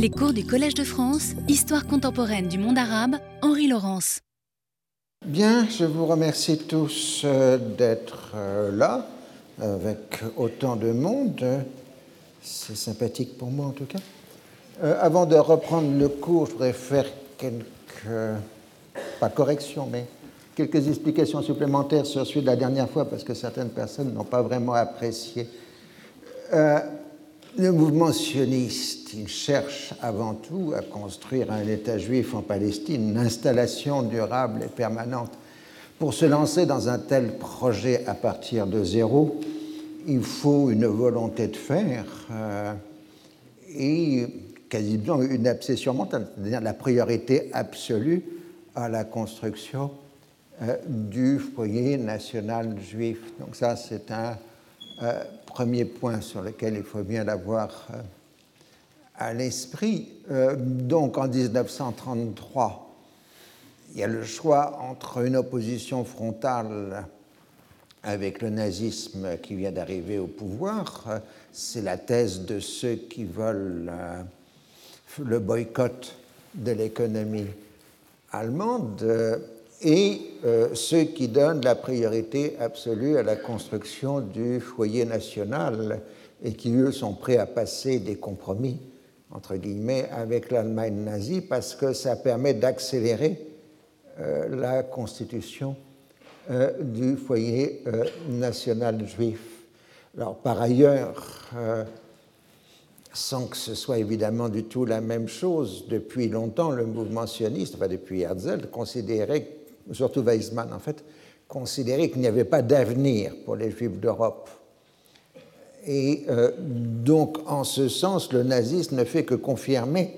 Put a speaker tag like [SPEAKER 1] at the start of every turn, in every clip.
[SPEAKER 1] Les cours du Collège de France, Histoire contemporaine du monde arabe, Henri Laurence.
[SPEAKER 2] Bien, je vous remercie tous euh, d'être euh, là avec autant de monde. C'est sympathique pour moi en tout cas. Euh, avant de reprendre le cours, je voudrais faire quelques, pas corrections, mais quelques explications supplémentaires sur celui de la dernière fois parce que certaines personnes n'ont pas vraiment apprécié. Le mouvement sioniste, il cherche avant tout à construire un État juif en Palestine, une installation durable et permanente. Pour se lancer dans un tel projet à partir de zéro, il faut une volonté de faire euh, et quasiment une obsession mentale, c'est-à-dire la priorité absolue à la construction euh, du foyer national juif. Donc ça, c'est un euh, premier point sur lequel il faut bien l'avoir euh, à l'esprit. Euh, donc en 1933, il y a le choix entre une opposition frontale avec le nazisme qui vient d'arriver au pouvoir, c'est la thèse de ceux qui veulent euh, le boycott de l'économie allemande et euh, ceux qui donnent la priorité absolue à la construction du foyer national et qui, eux, sont prêts à passer des compromis, entre guillemets, avec l'Allemagne nazie parce que ça permet d'accélérer euh, la constitution euh, du foyer national juif. Alors, par ailleurs, sans que ce soit évidemment du tout la même chose, depuis longtemps, le mouvement sioniste, enfin depuis Herzl, considérait surtout Weizmann en fait, considérait qu'il n'y avait pas d'avenir pour les Juifs d'Europe. Et euh, donc, en ce sens, le nazisme ne fait que confirmer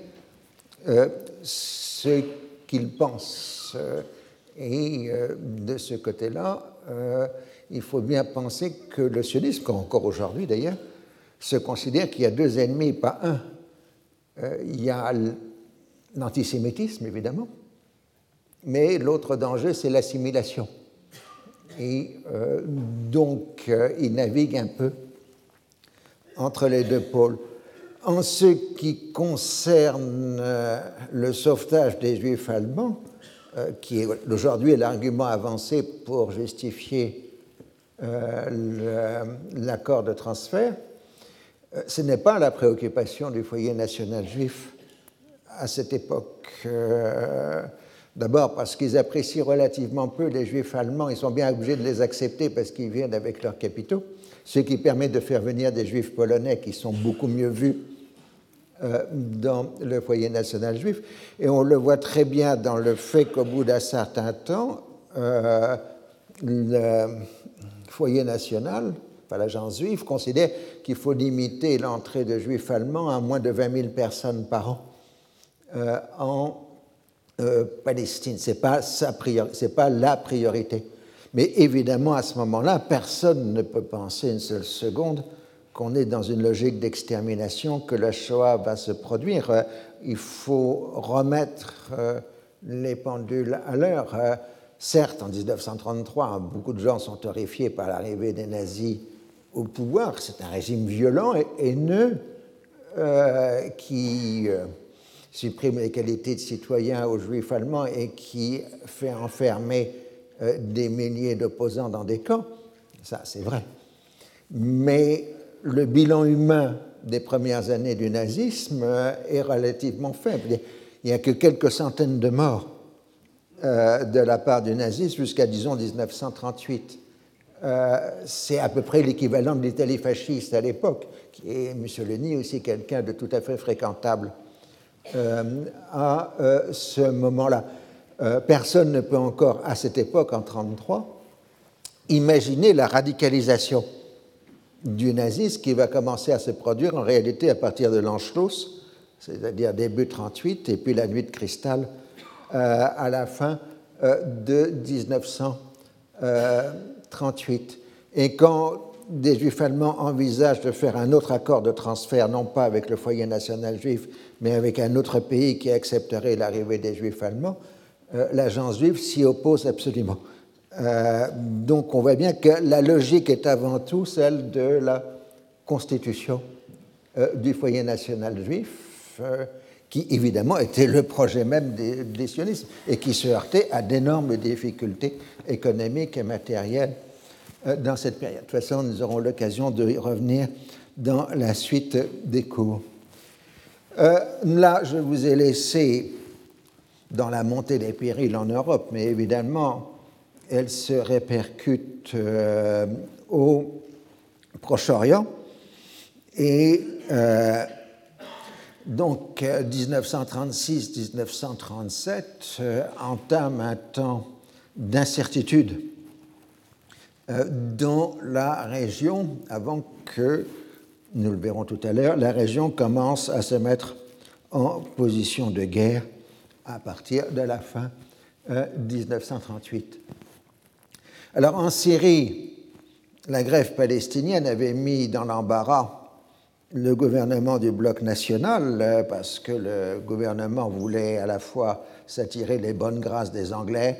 [SPEAKER 2] euh, ce qu'il pense. et euh, de ce côté-là, il faut bien penser que le sionisme, encore aujourd'hui d'ailleurs, se considère qu'il y a deux ennemis, pas un. il y a l'antisémitisme, évidemment, mais l'autre danger, c'est l'assimilation. Et euh, donc, euh, il navigue un peu entre les deux pôles. En ce qui concerne euh, le sauvetage des Juifs allemands, qui est aujourd'hui l'argument avancé pour justifier l'accord de transfert, ce n'est pas la préoccupation du foyer national juif à cette époque. D'abord parce qu'ils apprécient relativement peu les juifs allemands, ils sont bien obligés de les accepter parce qu'ils viennent avec leurs capitaux, ce qui permet de faire venir des juifs polonais qui sont beaucoup mieux vus euh, dans le foyer national juif. Et on le voit très bien dans le fait qu'au bout d'un certain temps, euh, le foyer national, enfin l'agence juive, considère qu'il faut limiter l'entrée de juifs allemands à moins de 20 000 personnes par an euh, euh, Palestine. Ce n'est pas, pas la priorité. Mais évidemment, à ce moment-là, personne ne peut penser une seule seconde qu'on est dans une logique d'extermination, que la Shoah va se produire. Euh, il faut remettre euh, les pendules à l'heure. Certes, en 1933, beaucoup de gens sont horrifiés par l'arrivée des nazis au pouvoir. C'est un régime violent et haineux qui supprime les qualités de citoyen aux juifs allemands et qui fait enfermer euh, des milliers d'opposants dans des camps, ça c'est vrai. Mais le bilan humain des premières années du nazisme euh, est relativement faible. Il n'y a que quelques centaines de morts euh, de la part du nazisme jusqu'à, disons, 1938. c'est à peu près l'équivalent de l'Italie fasciste à l'époque, est Mussolini aussi quelqu'un de tout à fait fréquentable à euh, ce moment-là. Euh, personne ne peut encore, à cette époque, en 1933, imaginer la radicalisation du nazisme qui va commencer à se produire en réalité à partir de l'Anschluss, c'est-à-dire début 38, et puis la nuit de cristal à la fin de 1938. Et quand des juifs allemands envisagent de faire un autre accord de transfert, non pas avec le foyer national juif, mais avec un autre pays qui accepterait l'arrivée des juifs allemands, euh, l'agence juive s'y oppose absolument. Euh, donc on voit bien que la logique est avant tout celle de la constitution euh, du foyer national juif. qui évidemment était le projet même des, sionistes et qui se heurtait à d'énormes difficultés économiques et matérielles dans cette période. De toute façon, nous aurons l'occasion de y revenir dans la suite des cours. Euh, là, je vous ai laissé dans la montée des périls en Europe, mais évidemment, elle se répercute euh, au Proche-Orient. Et euh, donc, 1936-1937 entame un temps d'incertitude dans la région avant que nous le verrons tout à l'heure, la région commence à se mettre en position de guerre à partir de la fin 1938. Euh, Alors en Syrie, la grève palestinienne avait mis dans l'embarras le gouvernement du bloc national euh, parce que le gouvernement voulait à la fois s'attirer les bonnes grâces des Anglais.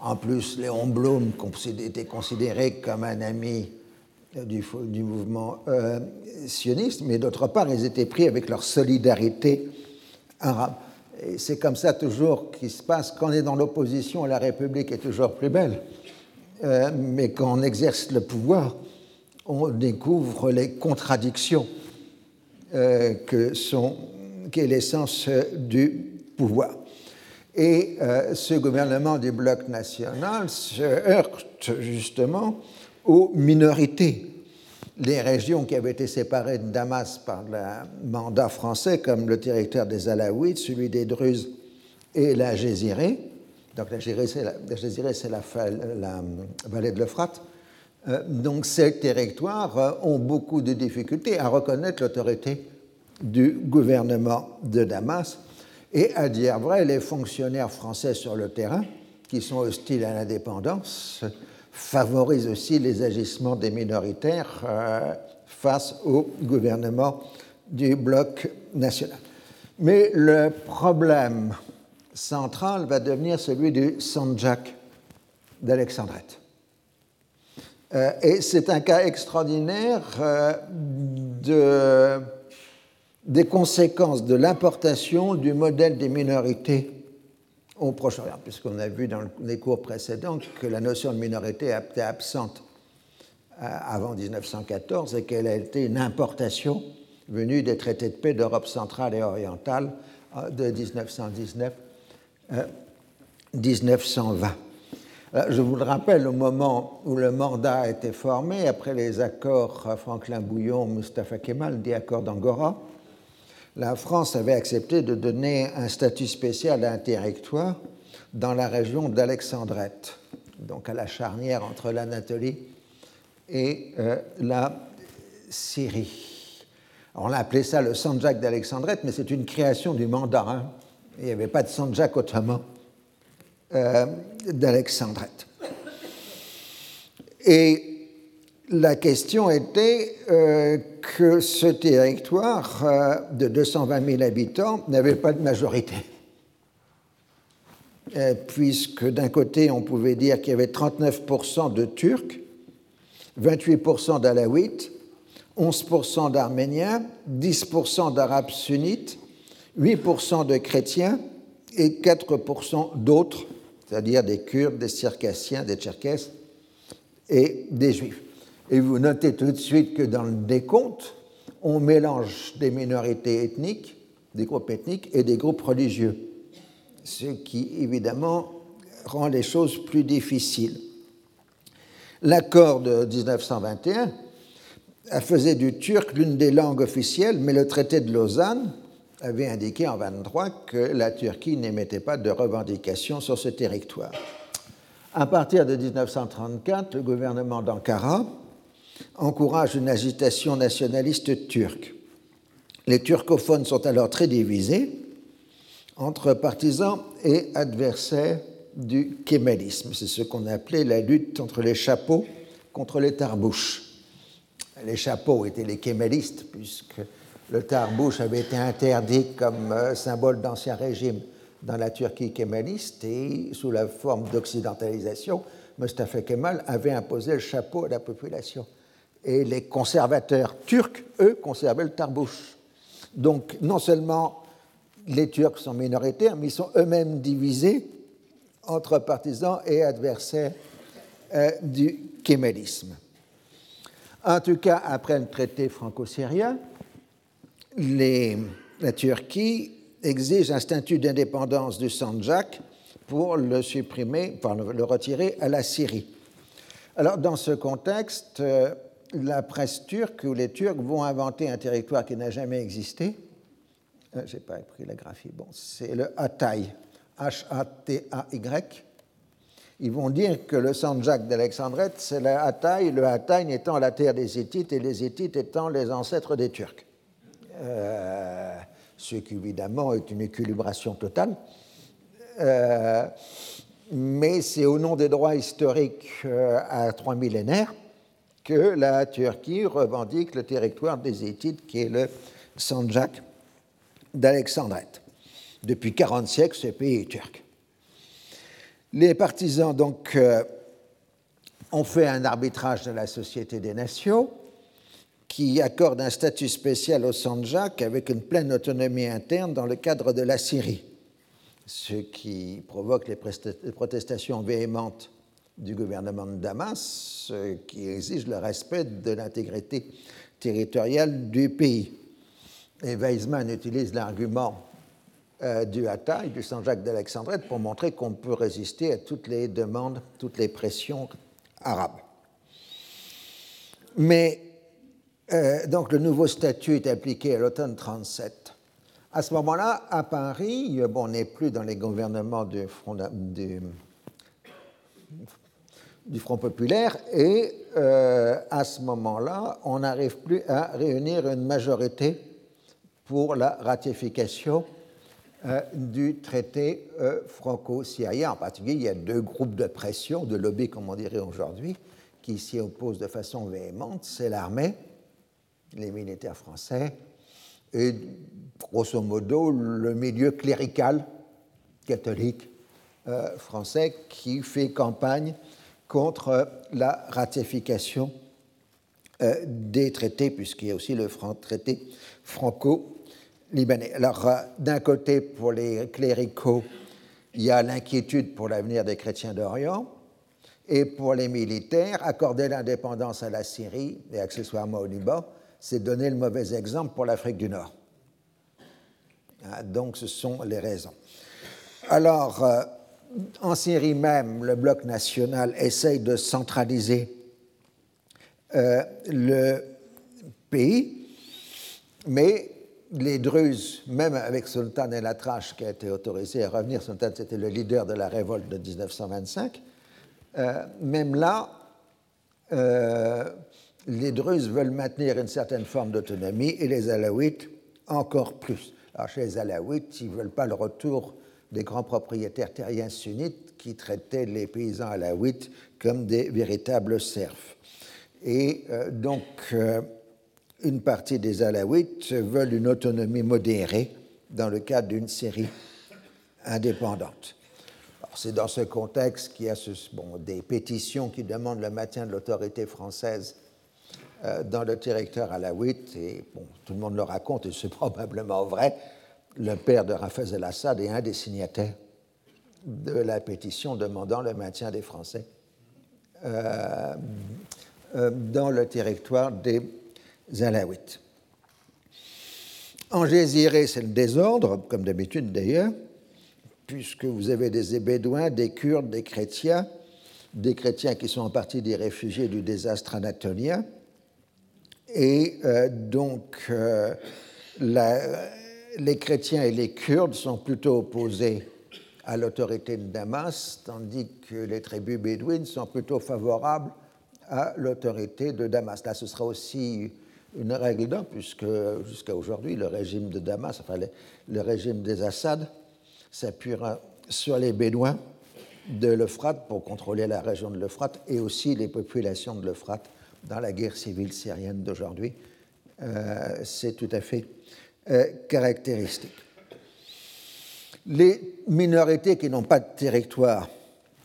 [SPEAKER 2] En plus, Léon Blum était considéré comme un ami du, mouvement euh, sioniste, mais d'autre part, ils étaient pris avec leur solidarité arabe. Et c'est comme ça toujours qu'il se passe. Quand on est dans l'opposition, la République est toujours plus belle. Euh, mais quand on exerce le pouvoir, on découvre les contradictions euh, que sont, qu'est l'essence du pouvoir. Et ce gouvernement du bloc national se heurte justement aux minorités. Les régions qui avaient été séparées de Damas par le mandat français, comme le territoire des Alaouites, celui des Druzes et la Gézirée. Donc la Gézirée, c'est la, la, vallée de l'Euphrate. Euh, donc ces territoires euh, ont beaucoup de difficultés à reconnaître l'autorité du gouvernement de Damas. Et à dire vrai, les fonctionnaires français sur le terrain, qui sont hostiles à l'indépendance, favorise aussi les agissements des minoritaires euh, face au gouvernement du bloc national. Mais le problème central va devenir celui du Sanjak d'Alexandrette. Euh, et c'est un cas extraordinaire euh, de, des conséquences de l'importation du modèle des minorités au Proche-Orient, puisqu'on a vu dans les cours précédents que la notion de minorité était absente euh, avant 1914 et qu'elle a été une importation venue des traités de paix d'Europe centrale et orientale euh, de 1919-1920. Euh, je vous le rappelle, au moment où le mandat a été formé, après les accords Franklin-Bouillon-Mustafa Kemal, des accords d'Angora, la France avait accepté de donner un statut spécial à un territoire dans la région d'Alexandrette, donc à la charnière entre l'Anatolie et euh, la Syrie. on a appelé ça le Sanjak d'Alexandrette, mais c'est une création du mandarin. Il n'y avait pas de Sanjak ottoman euh, d'Alexandrette. Et la question était euh, que ce territoire euh, de 220 000 habitants n'avait pas de majorité. Euh, puisque d'un côté, on pouvait dire qu'il y avait 39% de Turcs, 28% d'Alaouites, 11% d'Arméniens, 10% d'Arabes sunnites, 8% de chrétiens et 4% d'autres, c'est-à-dire des Kurdes, des Circassiens, des Tcherkesses et des Juifs. Et vous notez tout de suite que dans le décompte, on mélange des minorités ethniques, des groupes ethniques et des groupes religieux, ce qui évidemment rend les choses plus difficiles. L'accord de 1921 faisait du turc l'une des langues officielles, mais le traité de Lausanne avait indiqué en 23 que la Turquie n'émettait pas de revendications sur ce territoire. À partir de 1934, le gouvernement d'Ankara encourage une agitation nationaliste turque. Les turcophones sont alors très divisés entre partisans et adversaires du kémalisme. C'est ce qu'on appelait la lutte entre les chapeaux contre les tarbouches. Les chapeaux étaient les kémalistes, puisque le tarbouche avait été interdit comme euh, symbole d'ancien régime dans la Turquie kémaliste, et sous la forme d'occidentalisation, Mustafa Kemal avait imposé le chapeau à la population et les conservateurs turcs, eux, conservaient le tarbouche. Donc, non seulement les Turcs sont minoritaires, mais ils sont eux-mêmes divisés entre partisans et adversaires euh, du kémélisme. En tout cas, après le traité franco-syrien, la Turquie exige un statut d'indépendance du Sanjak pour le supprimer, pour le retirer à la Syrie. Alors, dans ce contexte, euh, la presse turque ou les Turcs vont inventer un territoire qui n'a jamais existé. Euh, Je n'ai pas pris la graphie. Bon, c'est le Hatay, H-A-T-A-Y. Ils vont dire que le Sanjak d'Alexandrette, c'est le Hatay, le Hatay étant la terre des Hittites et les Hittites étant les ancêtres des Turcs. Euh, ce qui évidemment est une équilibration totale. Euh, mais c'est au nom des droits historiques euh, à trois millénaires que la Turquie revendique le territoire des Hittites qui est le Sanjak d'Alexandrette. Depuis 40 siècles, ce pays est turc. Les partisans donc euh, ont fait un arbitrage de la Société des Nations qui accorde un statut spécial au Sanjak avec une pleine autonomie interne dans le cadre de la Syrie, ce qui provoque les protestations véhémentes du gouvernement de Damas, qui exige le respect de l'intégrité territoriale du pays. Et Weizmann utilise l'argument euh, du Hatay, du Saint-Jacques d'Alexandrette, pour montrer qu'on peut résister à toutes les demandes, toutes les pressions arabes. Mais euh, donc le nouveau statut est appliqué à l'automne 37. À ce moment-là, à Paris, bon, on n'est plus dans les gouvernements du Front, du, du Front populaire et euh, à ce moment-là, on n'arrive plus à réunir une majorité pour la ratification euh, du traité euh, franco-syrien. En particulier, il y a deux groupes de pression, de lobby, comme on dirait aujourd'hui, qui s'y opposent de façon véhémente. C'est l'armée, les militaires français, et grosso modo le milieu clérical catholique français qui fait campagne contre la ratification des traités, puisqu'il y a aussi le traité franco libanais. Alors, euh, d'un côté, pour les cléricaux, il y a l'inquiétude pour l'avenir des chrétiens d'Orient, et pour les militaires, accorder l'indépendance à la Syrie et accessoirement au Liban, c'est donner le mauvais exemple pour l'Afrique du Nord. Ah, donc, ce sont les raisons. Alors, euh, en Syrie même, le bloc national essaye de centraliser euh, le pays, mais les Druzes, même avec Sultan El Atrash qui a été autorisé à revenir, Sultan c'était le leader de la révolte de 1925, euh, même là, euh, les Druzes veulent maintenir une certaine forme d'autonomie et les Alaouites encore plus. Alors chez les Alaouites, ils ne veulent pas le retour des grands propriétaires terriens sunnites qui traitaient les paysans alaouites comme des véritables serfs. Et euh, donc, une partie des Alaouites veulent une autonomie modérée dans le cadre d'une série indépendante. C'est dans ce contexte qu'il y a des pétitions qui demandent le maintien de l'autorité française euh, dans le territoire alaouite, et bon, tout le monde le raconte, et c'est probablement vrai. Le père de Raphaël el-Assad est un des signataires de la pétition demandant le maintien des Français euh, euh, dans le territoire des Alaouites. En Géziré, c'est le désordre, comme d'habitude d'ailleurs, puisque vous avez des Bédouins, des Kurdes, des chrétiens, des chrétiens qui sont en partie des réfugiés du désastre anatolien. Et euh, donc, euh, les chrétiens et les Kurdes sont plutôt opposés à l'autorité de Damas, tandis que les tribus bédouines sont plutôt favorables à l'autorité de Damas. Là, ce sera aussi une règle d'or, puisque jusqu'à aujourd'hui, le régime de Damas, enfin le, régime des Assad, s'appuiera sur les Bédouins de l'Euphrate pour contrôler la région de l'Euphrate et aussi les populations de l'Euphrate dans la guerre civile syrienne d'aujourd'hui. Euh, c'est tout à fait euh, caractéristique. Les minorités qui n'ont pas de territoire,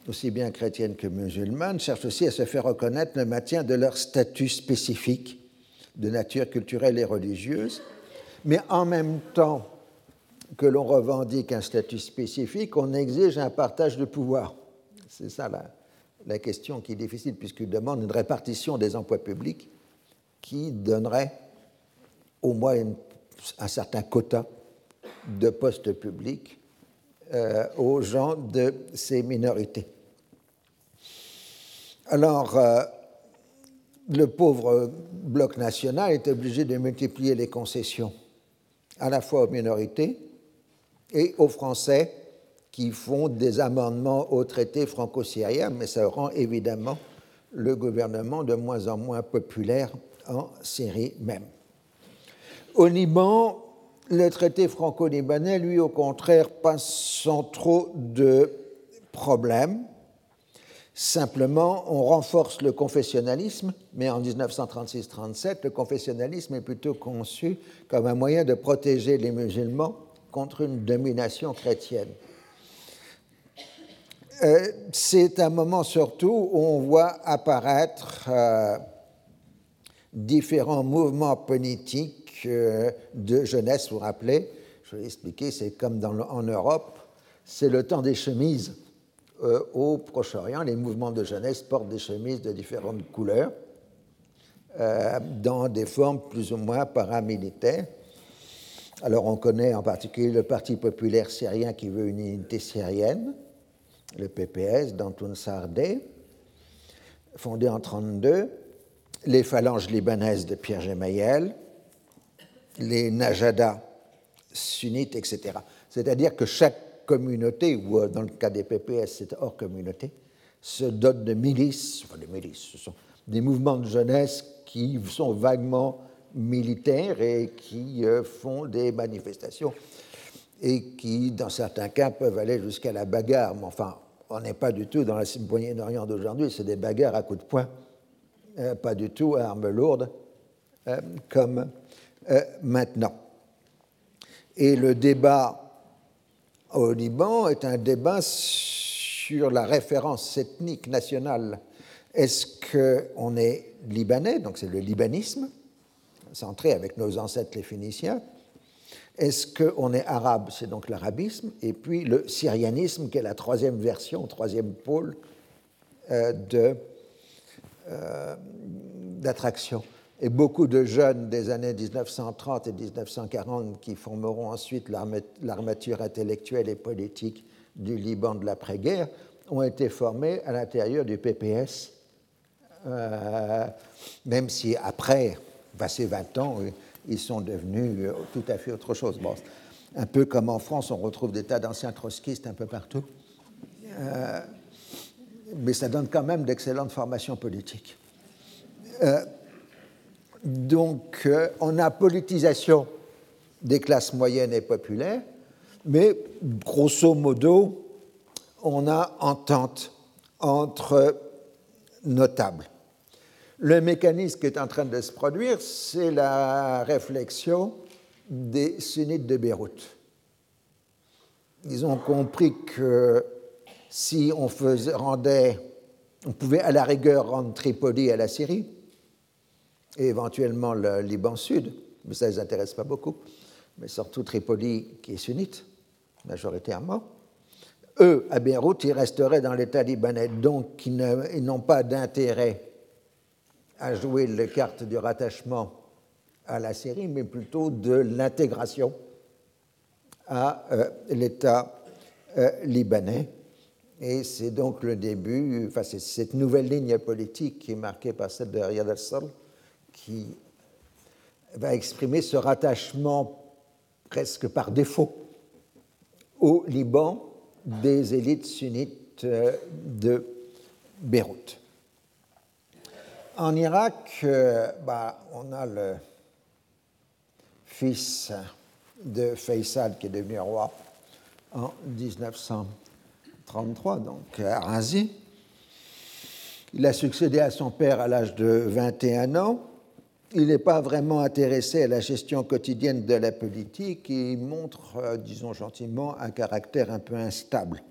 [SPEAKER 2] aussi bien chrétiennes que musulmanes, cherchent aussi à se faire reconnaître le maintien de leur statut spécifique de nature culturelle et religieuse, mais en même temps, que l'on revendique un statut spécifique, on exige un partage de pouvoir. C'est ça la, question qui est difficile, puisqu'il demande une répartition des emplois publics qui donnerait au moins un certain quota de postes publics euh, aux gens de ces minorités. Alors, euh, le pauvre bloc national est obligé de multiplier les concessions à la fois aux minorités et aux Français qui font des amendements au traité franco-syrien, mais ça rend évidemment le gouvernement de moins en moins populaire en Syrie même. Au Liban, le traité franco-libanais, lui, au contraire, passe sans trop de problèmes. Simplement, on renforce le confessionnalisme, mais en 1936-37, le confessionnalisme est plutôt conçu comme un moyen de protéger les musulmans contre une domination chrétienne. Euh, c'est un moment surtout où on voit apparaître euh, différents mouvements politiques de jeunesse, vous vous rappelez, je vais expliquer, c'est comme en Europe, c'est le temps des chemises euh, au Proche-Orient, les mouvements de jeunesse portent des chemises de différentes couleurs, euh, dans des formes plus ou moins paramilitaires. Alors on connaît en particulier le Parti populaire syrien qui veut une unité syrienne, le PPS d'Antoun Sardé, fondé en 1932, les phalanges libanaises de Pierre Gemayel, les Najada sunnites, etc. C'est-à-dire que chaque communauté, ou euh, dans le cas des PPS, c'est hors communauté, se dotent de milices, enfin des milices, ce sont des mouvements de jeunesse qui sont vaguement militaires et qui euh, font des manifestations et qui, dans certains cas, peuvent aller jusqu'à la bagarre. Mais enfin, on n'est pas du tout dans la Moyen-Orient d'aujourd'hui, c'est des bagarres à coups de poing, euh, pas du tout à armes lourdes, comme maintenant. Et le débat au Liban est un débat sur la référence ethnique nationale. Est-ce qu'on est libanais, donc c'est le libanisme, centré avec nos ancêtres les Phéniciens? Est-ce qu'on est arabe, c'est donc l'arabisme? Et puis le syrianisme, qui est la troisième version, troisième pôle euh, euh, d'attraction et beaucoup de jeunes des années 1930 et 1940 qui formeront ensuite l'armature intellectuelle et politique du Liban de l'après-guerre ont été formés à l'intérieur du PPS, euh, même si après, passé 20 ans, ils sont devenus tout à fait autre chose. Un peu comme en France, on retrouve des tas d'anciens trotskistes un peu partout. Euh, mais ça donne quand même d'excellentes formations politiques. Euh, donc, euh, on a politisation des classes moyennes et populaires, mais grosso modo, on a entente entre notables. Le mécanisme qui est en train de se produire, c'est la réflexion des sunnites de Beyrouth. Ils ont compris que si on faisait, on pouvait à la rigueur rendre Tripoli à la Syrie, et éventuellement le Liban Sud, mais ça ne les intéresse pas beaucoup, mais surtout Tripoli qui est sunnite, majoritairement. Eux, à Beyrouth, ils resteraient dans l'État libanais, donc ils n'ont pas d'intérêt à jouer les cartes du rattachement à la Syrie, mais plutôt de l'intégration à euh, l'État euh, libanais. Et c'est donc le début, enfin, c'est cette nouvelle ligne politique qui est marquée par celle de Riyad al-Sal, qui va exprimer ce rattachement presque par défaut au Liban des élites sunnites euh, de Beyrouth. En Irak, euh, bah, on a le fils de Faisal qui est devenu roi en 1933, donc Razi. Il a succédé à son père à l'âge de 21 ans il n'est pas vraiment intéressé à la gestion quotidienne de la politique et montre, euh, disons gentiment, un caractère un peu instable.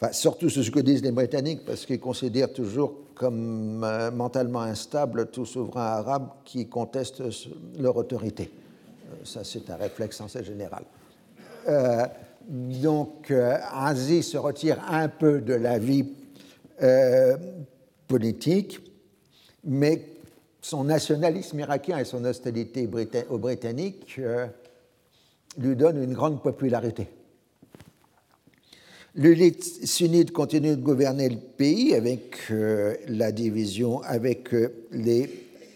[SPEAKER 2] Enfin, surtout ce que disent les Britanniques, parce qu'ils considèrent toujours comme euh, mentalement instable tout souverain arabe qui conteste leur autorité. Euh, ça, c'est un réflexe assez général. donc, Aziz se retire un peu de la vie politique, mais son nationalisme irakien et son hostilité aux Britanniques lui donnent une grande popularité. L'élite sunnite continue de gouverner le pays avec euh, la division avec euh, les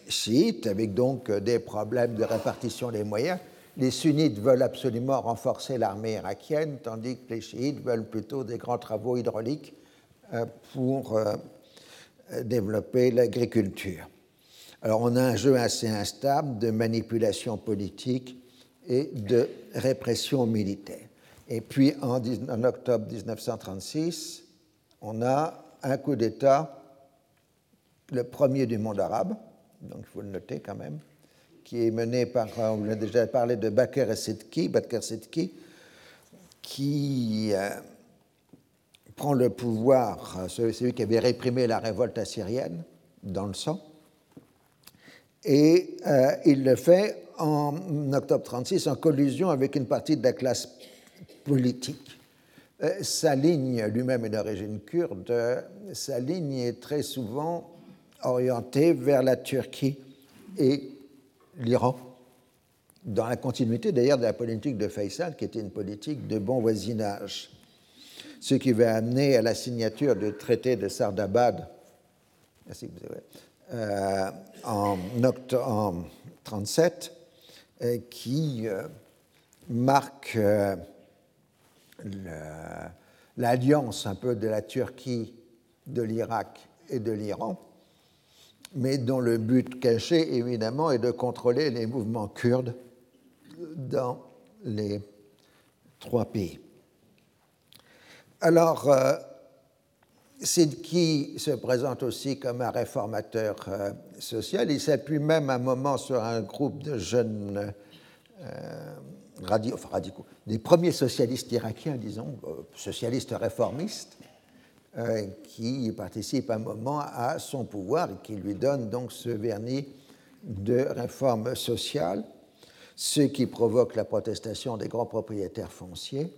[SPEAKER 2] chiites, avec donc euh, des problèmes de répartition des moyens. Les sunnites veulent absolument renforcer l'armée irakienne, tandis que les chiites veulent plutôt des grands travaux hydrauliques pour développer l'agriculture. Alors on a un jeu assez instable de manipulation politique et de répression militaire. Et puis en, octobre 1936, on a un coup d'État, le premier du monde arabe, donc il faut le noter quand même, qui est mené par, on a déjà parlé de Bakr Sidki, Bakr qui euh, prend le pouvoir, euh, celui qui avait réprimé la révolte assyrienne dans le sang, et euh, il le fait en octobre 1936 en collusion avec une partie de la classe politique. Euh, sa ligne, lui-même est d'origine kurde, sa ligne est très souvent orientée vers la Turquie et l'Iran, dans la continuité d'ailleurs de la politique de Faisal, qui était une politique de bon voisinage. Ce qui va amener à la signature du traité de Sardabad euh, en, 1937, euh, qui marque l'alliance un peu de la Turquie, de l'Irak et de l'Iran, mais dont le but caché, évidemment, est de contrôler les mouvements kurdes dans les trois pays. Alors, euh, Sidki se présente aussi comme un réformateur euh, social. Il s'appuie même un moment sur un groupe de jeunes euh, radicaux, des premiers socialistes irakiens, disons, euh, socialistes réformistes, qui participent un moment à son pouvoir et qui lui donnent donc ce vernis de réforme sociale, ce qui provoque la protestation des grands propriétaires fonciers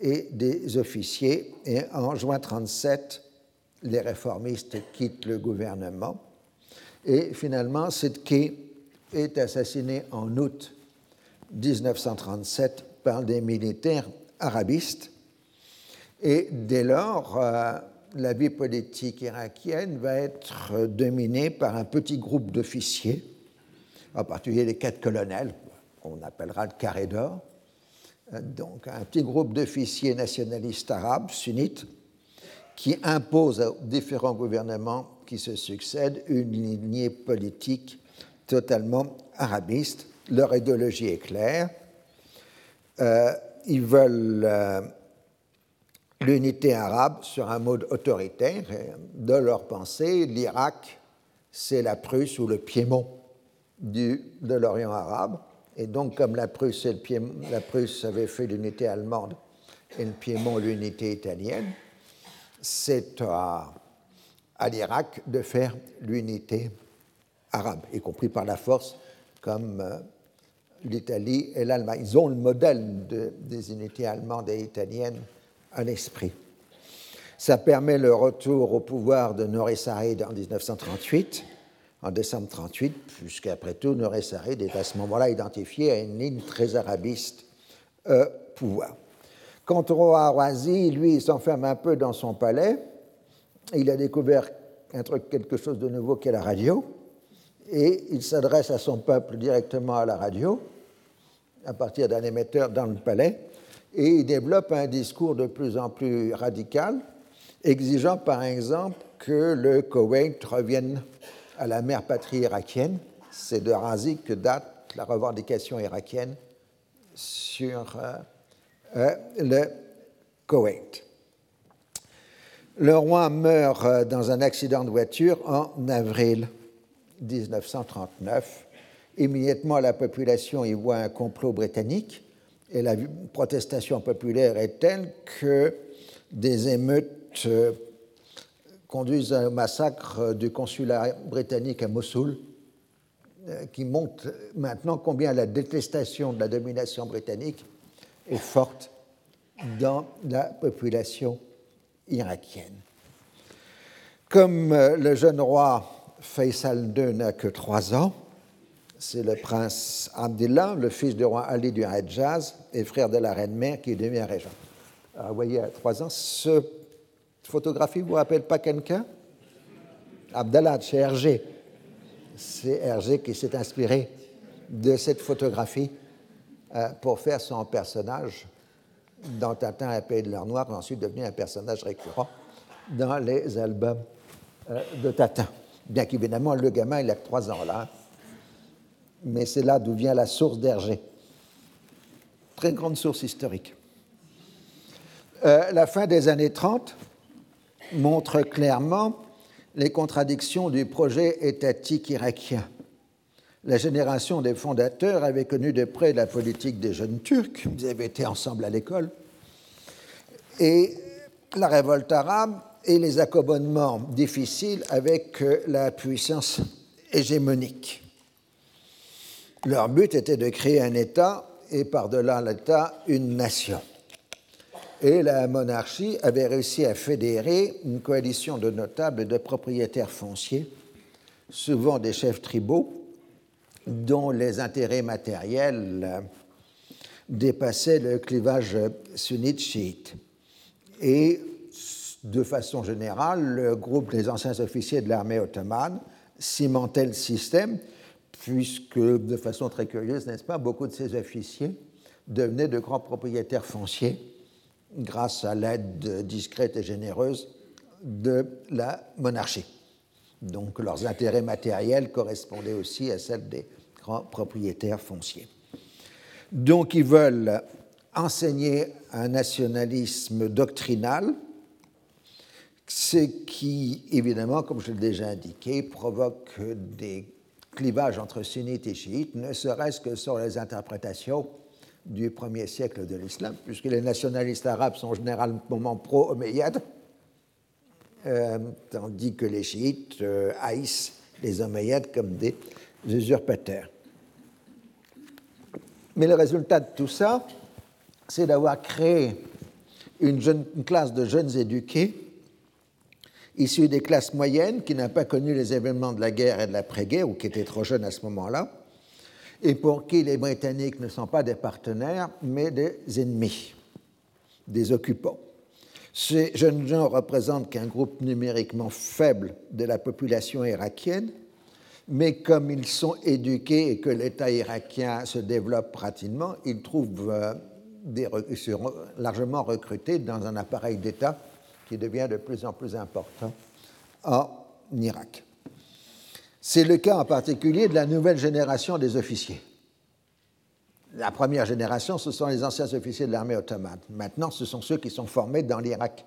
[SPEAKER 2] et des officiers. Et en juin 1937, les réformistes quittent le gouvernement. Et finalement, Sidki est assassiné en août 1937 par des militaires arabistes. Et dès lors, euh, la vie politique irakienne va être dominée par un petit groupe d'officiers, en particulier les quatre colonels, qu'on appellera le carré d'or. Donc un petit groupe d'officiers nationalistes arabes, sunnites, qui imposent aux différents gouvernements qui se succèdent une lignée politique totalement arabiste leur idéologie est claire. Euh, ils veulent euh, l'unité arabe sur un mode autoritaire. De leur pensée, l'Irak, c'est la Prusse ou le Piémont de l'Orient arabe. Et donc, comme la Prusse, avait fait l'unité allemande et le Piémont l'unité italienne, c'est à, l'Irak de faire l'unité arabe, y compris par la force, comme euh, l'Italie et l'Allemagne. Ils ont le modèle des unités allemandes et italiennes à l'esprit. Ça permet le retour au pouvoir de Noré Saïd en 1938, en décembre 1938, puisqu'après tout, Noré Saïd est à ce moment-là identifié à une ligne très arabiste euh, pouvoir. Quant au Hawazi, lui, il s'enferme un peu dans son palais. Il a découvert un truc, quelque chose de nouveau qu'est la radio et il s'adresse à son peuple directement à la radio, à partir d'un émetteur dans le palais, et il développe un discours de plus en plus radical, exigeant par exemple que le Koweït revienne à la mère patrie irakienne. C'est de Razi que date la revendication irakienne sur euh, euh, le Koweït. Le roi meurt euh, dans un accident de voiture en avril 1939. Immédiatement, la population y voit un complot britannique et la protestation populaire est telle que des émeutes conduisent au massacre du consulat britannique à Mossoul, euh, qui montre maintenant combien la détestation de la domination britannique et forte dans la population irakienne. Comme euh, le jeune roi Faisal II n'a que trois ans, c'est le prince Abdullah, le fils du roi Ali du Hajjaz et frère de la reine mère qui devient régent. Alors, vous voyez, à trois ans, ce photographie vous rappelle pas quelqu'un? Abdallah, c'est Hergé. C'est Hergé qui s'est inspiré de cette photographie euh, pour faire son personnage dans Tintin et Pays de l'Or Noir, ensuite devenu un personnage récurrent dans les albums euh, de Tintin. Bien qu'évidemment, le gamin, il a trois ans là, mais c'est là d'où vient la source d'Hergé. Très grande source historique. Euh, la fin des années 30 montre clairement les contradictions du projet étatique irakien. La génération des fondateurs avait connu de près la politique des jeunes Turcs, ils avaient été ensemble à l'école, et la révolte arabe et les accommodements difficiles avec la puissance hégémonique. Leur but était de créer un État et par-delà l'État, une nation et la monarchie avait réussi à fédérer une coalition de notables et de propriétaires fonciers, souvent des chefs tribaux, dont les intérêts matériels dépassaient le clivage sunnite-chiite. Et de façon générale, le groupe des anciens officiers de l'armée ottomane cimentait le système, puisque, de façon très curieuse, n'est-ce pas, beaucoup de ces officiers devenaient de grands propriétaires fonciers grâce à l'aide discrète et généreuse de la monarchie. Donc leurs intérêts matériels correspondaient aussi à celles des grands propriétaires fonciers. Donc ils veulent enseigner un nationalisme doctrinal, ce qui, évidemment, comme je l'ai déjà indiqué, provoque des clivages entre sunnites et chiites, ne serait-ce que sur les interprétations du premier siècle de l'islam, puisque les nationalistes arabes sont généralement pro-omeyyades, euh, tandis que les chiites euh, haïssent les omeyyades comme des usurpateurs. Mais le résultat de tout ça, c'est d'avoir créé une, jeune, une, classe de jeunes éduqués issus des classes moyennes qui n'ont pas connu les événements de la guerre et de l'après-guerre ou qui étaient trop jeunes à ce moment-là, et pour qui les Britanniques ne sont pas des partenaires, mais des ennemis, des occupants. Ces jeunes gens représentent qu'un groupe numériquement faible de la population irakienne, mais comme ils sont éduqués et que l'État irakien se développe rapidement, ils trouvent euh, largement recrutés dans un appareil d'État qui devient de plus en plus important en Irak. C'est le cas en particulier de la nouvelle génération des officiers. La première génération, ce sont les anciens officiers de l'armée ottomane. Maintenant, ce sont ceux qui sont formés dans l'Irak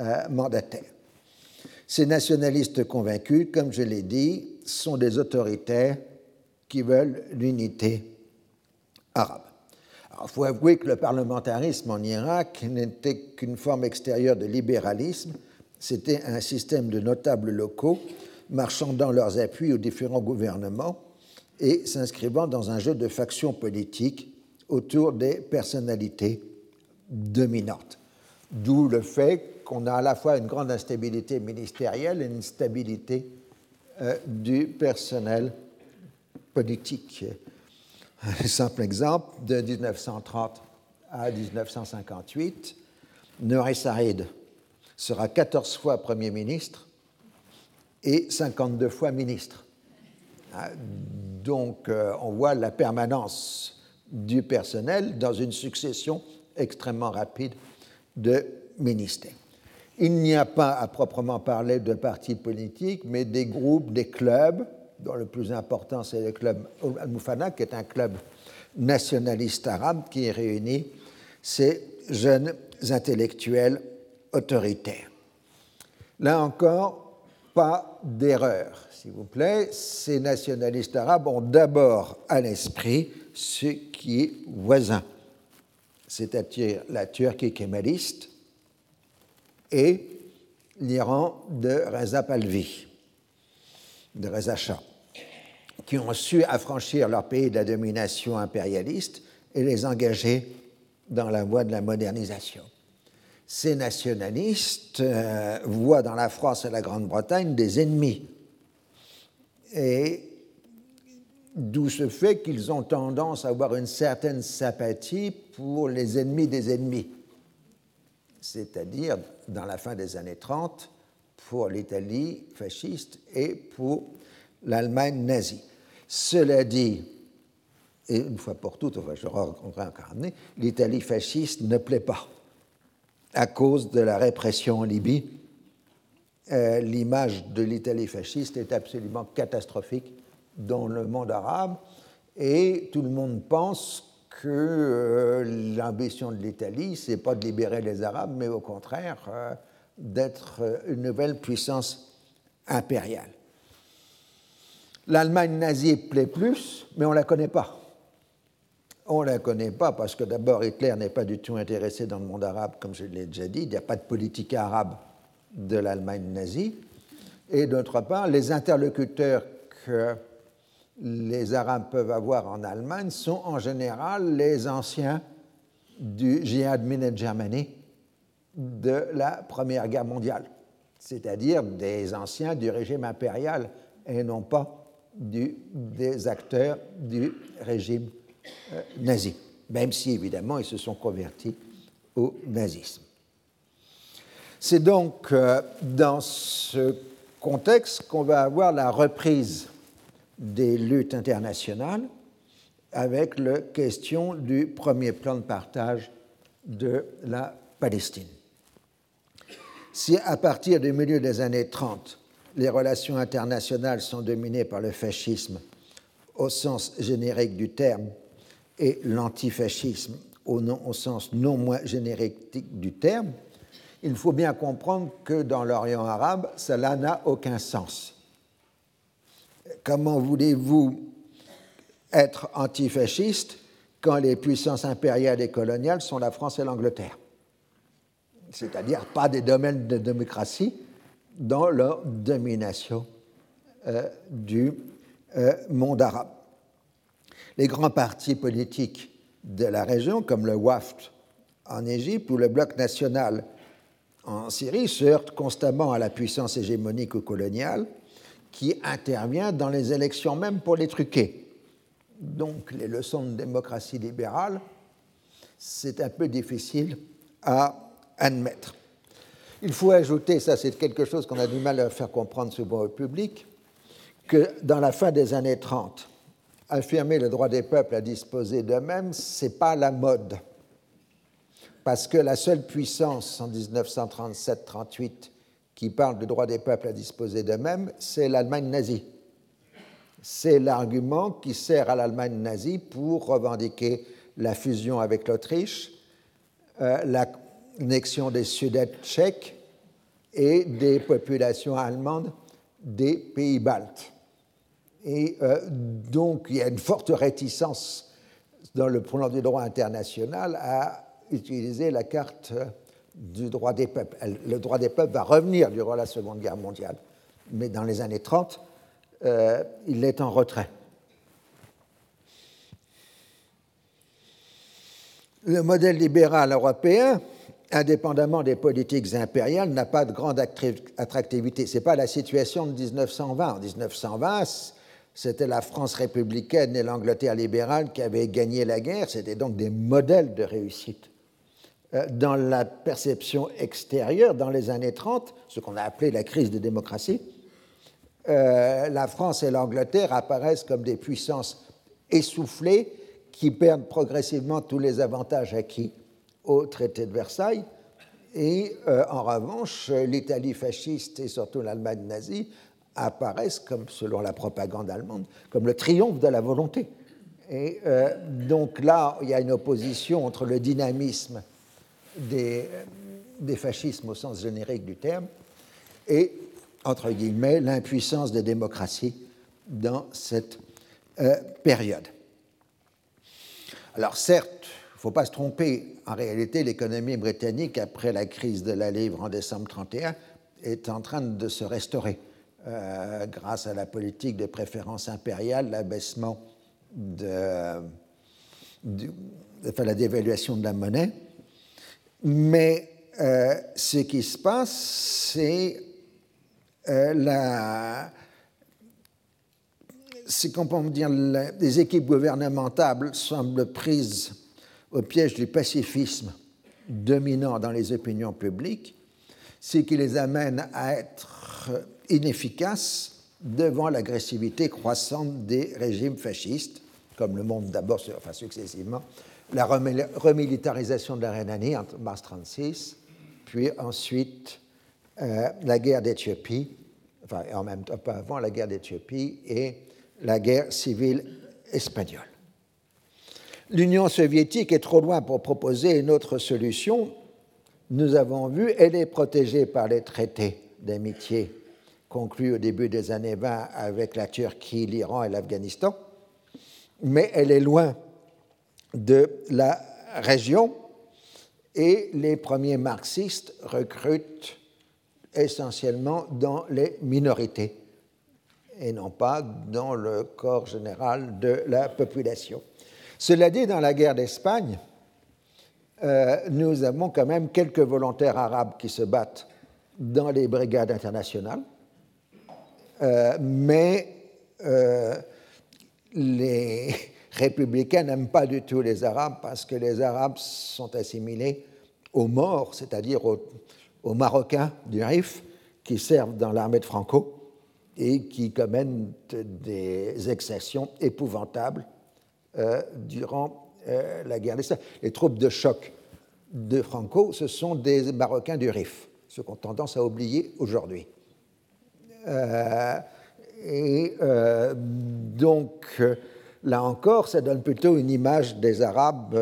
[SPEAKER 2] euh, mandataire. Ces nationalistes convaincus, comme je l'ai dit, sont des autoritaires qui veulent l'unité arabe. Il faut avouer que le parlementarisme en Irak n'était qu'une forme extérieure de libéralisme, c'était un système de notables locaux marchant dans leurs appuis aux différents gouvernements et s'inscrivant dans un jeu de factions politiques autour des personnalités dominantes. D'où le fait qu'on a à la fois une grande instabilité ministérielle et une stabilité euh, du personnel politique. Un simple exemple, de 1930 à 1958, Nouri Saïd sera 14 fois Premier ministre et 52 fois ministre. Ah, donc euh, on voit la permanence du personnel dans une succession extrêmement rapide de ministères. Il n'y a pas à proprement parler de partis politiques, mais des groupes, des clubs, dont le plus important c'est le club Al-Mufana, qui est un club nationaliste arabe qui réunit ces jeunes intellectuels autoritaires. Là encore, pas d'erreur, s'il vous plaît. Ces nationalistes arabes ont d'abord à l'esprit ce qui est voisin, c'est-à-dire la Turquie kémaliste et l'Iran de Reza Palvi, de Reza Shah, qui ont su affranchir leur pays de la domination impérialiste et les engager dans la voie de la modernisation. Ces nationalistes euh, voient dans la France et la Grande-Bretagne des ennemis. Et d'où ce fait qu'ils ont tendance à avoir une certaine sympathie pour les ennemis des ennemis, c'est-à-dire dans la fin des années 30 pour l'Italie fasciste et pour l'Allemagne nazie. Cela dit, et une fois pour toutes, enfin, je ramener, l'Italie fasciste ne plaît pas à cause de la répression en Libye. Euh, l'image de l'Italie fasciste est absolument catastrophique dans le monde arabe et tout le monde pense que euh, l'ambition de l'Italie, c'est pas de libérer les Arabes, mais au contraire euh, d'être une nouvelle puissance impériale. L'Allemagne nazie plaît plus, mais on ne la connaît pas. On ne la connaît pas parce que d'abord Hitler n'est pas du tout intéressé dans le monde arabe, comme je l'ai déjà dit, il n'y a pas de politique arabe de l'Allemagne nazie. Et d'autre part, les interlocuteurs que les Arabes peuvent avoir en Allemagne sont en général les anciens du Jihad Minute Germany de la Première Guerre mondiale, c'est-à-dire des anciens du régime impérial et non pas des acteurs du régime euh, nazi, même si évidemment ils se sont convertis au nazisme. C'est donc euh, dans ce contexte qu'on va avoir la reprise des luttes internationales avec la question du premier plan de partage de la Palestine. Si à partir du milieu des années 30, les relations internationales sont dominées par le fascisme au sens générique du terme et l'antifascisme au, sens non moins générique du terme, il faut bien comprendre que dans l'Orient arabe, cela n'a aucun sens comment voulez-vous être antifasciste quand les puissances impériales et coloniales sont la France et l'Angleterre? C'est-à-dire pas des domaines de démocratie dans leur domination euh, du euh, monde arabe. Les grands partis politiques de la région, comme le WAFT en Égypte ou le Bloc national en Syrie, se heurtent constamment à la puissance hégémonique ou coloniale qui intervient dans les élections même pour les truquer. Donc les leçons de démocratie libérale, c'est un peu difficile à admettre. Il faut ajouter, ça c'est quelque chose qu'on a du mal à faire comprendre souvent au public, que dans la fin des années 30, affirmer le droit des peuples à disposer d'eux-mêmes, ce n'est pas la mode. Parce que la seule puissance en 1937-38 qui parle du droit des peuples à disposer d'eux-mêmes, c'est l'Allemagne nazie. C'est l'argument qui sert à l'Allemagne nazie pour revendiquer la fusion avec l'Autriche, euh, l'annexion des Sudètes tchèques et des populations allemandes des pays baltes. Et euh, donc il y a une forte réticence dans le plan du droit international à utiliser la carte du droit des peuples. Le droit des peuples va revenir durant la Seconde Guerre mondiale, mais dans les années 30, euh, il est en retrait. Le modèle libéral européen, indépendamment des politiques impériales, n'a pas de grande attractivité. Ce n'est pas la situation de 1920. En 1920, c'était la France républicaine et l'Angleterre libérale qui avaient gagné la guerre. C'était donc des modèles de réussite euh, dans la perception extérieure, dans les années 30, ce qu'on a appelé la crise des démocraties, euh, la France et l'Angleterre apparaissent comme des puissances essoufflées qui perdent progressivement tous les avantages acquis au traité de Versailles. Et euh, en revanche, l'Italie fasciste et surtout l'Allemagne nazie apparaissent, comme selon la propagande allemande, comme le triomphe de la volonté. Et donc là, il y a une opposition entre le dynamisme des, fascismes au sens générique du terme et, entre guillemets, l'impuissance des démocraties dans cette euh, période. Alors certes, il ne faut pas se tromper, en réalité, l'économie britannique, après la crise de la livre en décembre 1931, est en train de se restaurer euh, grâce à la politique de préférence impériale, l'abaissement de, enfin, la dévaluation de la monnaie. Mais euh, ce qui se passe, c'est euh. C'est qu'on peut dire, les équipes gouvernementales semblent prises au piège du pacifisme dominant dans les opinions publiques, ce qui les amène à être inefficaces devant l'agressivité croissante des régimes fascistes, comme le monde d'abord, enfin successivement, la remilitarisation de la Rhénanie en mars 1936, puis ensuite euh, la guerre d'Éthiopie, enfin en même temps pas avant la guerre d'Éthiopie et la guerre civile espagnole. L'Union soviétique est trop loin pour proposer une autre solution. Nous avons vu, elle est protégée par les traités d'amitié conclus au début des années 20 avec la Turquie, l'Iran et l'Afghanistan, mais elle est loin de la région et les premiers marxistes recrutent essentiellement dans les minorités et non pas dans le corps général de la population. Cela dit, dans la guerre d'Espagne, euh, nous avons quand même quelques volontaires arabes qui se battent dans les brigades internationales, mais euh, les républicains n'aiment pas du tout les Arabes parce que les Arabes sont assimilés aux morts, c'est-à-dire aux, Marocains du Rif qui servent dans l'armée de Franco et qui commettent des exactions épouvantables euh, durant euh, la guerre Les troupes de choc de Franco, ce sont des Marocains du Rif, ce qu'on tendance à oublier aujourd'hui. Euh, et donc, là encore, ça donne plutôt une image des Arabes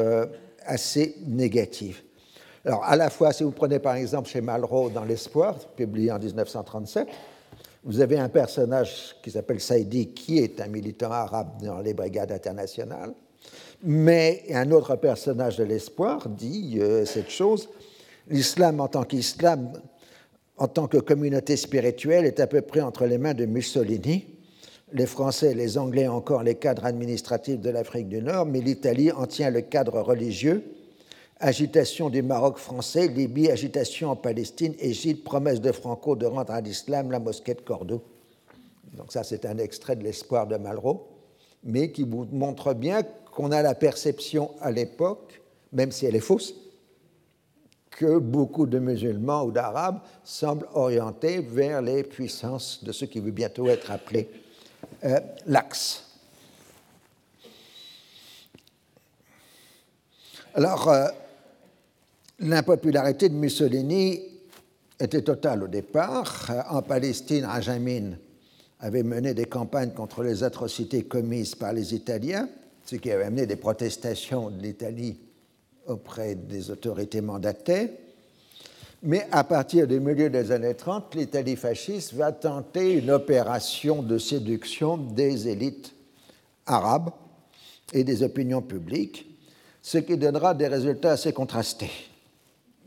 [SPEAKER 2] assez négative. Alors, à la fois, si vous prenez par exemple chez Malraux dans L'Espoir, publié en 1937, vous avez un personnage qui s'appelle Saïdi, qui est un militant arabe dans les brigades internationales, mais un autre personnage de l'espoir dit euh, cette chose, l'islam en tant qu'islam, en tant que communauté spirituelle, est à peu près entre les mains de Mussolini. Les Français et les Anglais encore les cadres administratifs de l'Afrique du Nord, mais l'Italie en tient le cadre religieux agitation du Maroc français, Libye, agitation en Palestine, Égypte, promesse de Franco de rendre à l'islam la mosquée de Cordoue. Donc ça, c'est un extrait de l'espoir de Malraux, mais qui vous montre bien qu'on a la perception à l'époque, même si elle est fausse, que beaucoup de musulmans ou d'arabes semblent orientés vers les puissances de ce qui veut bientôt être appelé euh, l'Axe. Alors, euh, L'impopularité de Mussolini était totale au départ. En Palestine, Ajamin avait mené des campagnes contre les atrocités commises par les Italiens, ce qui avait amené des protestations de l'Italie auprès des autorités mandatées. Mais à partir du milieu des années 30, l'Italie fasciste va tenter une opération de séduction des élites arabes et des opinions publiques, ce qui donnera des résultats assez contrastés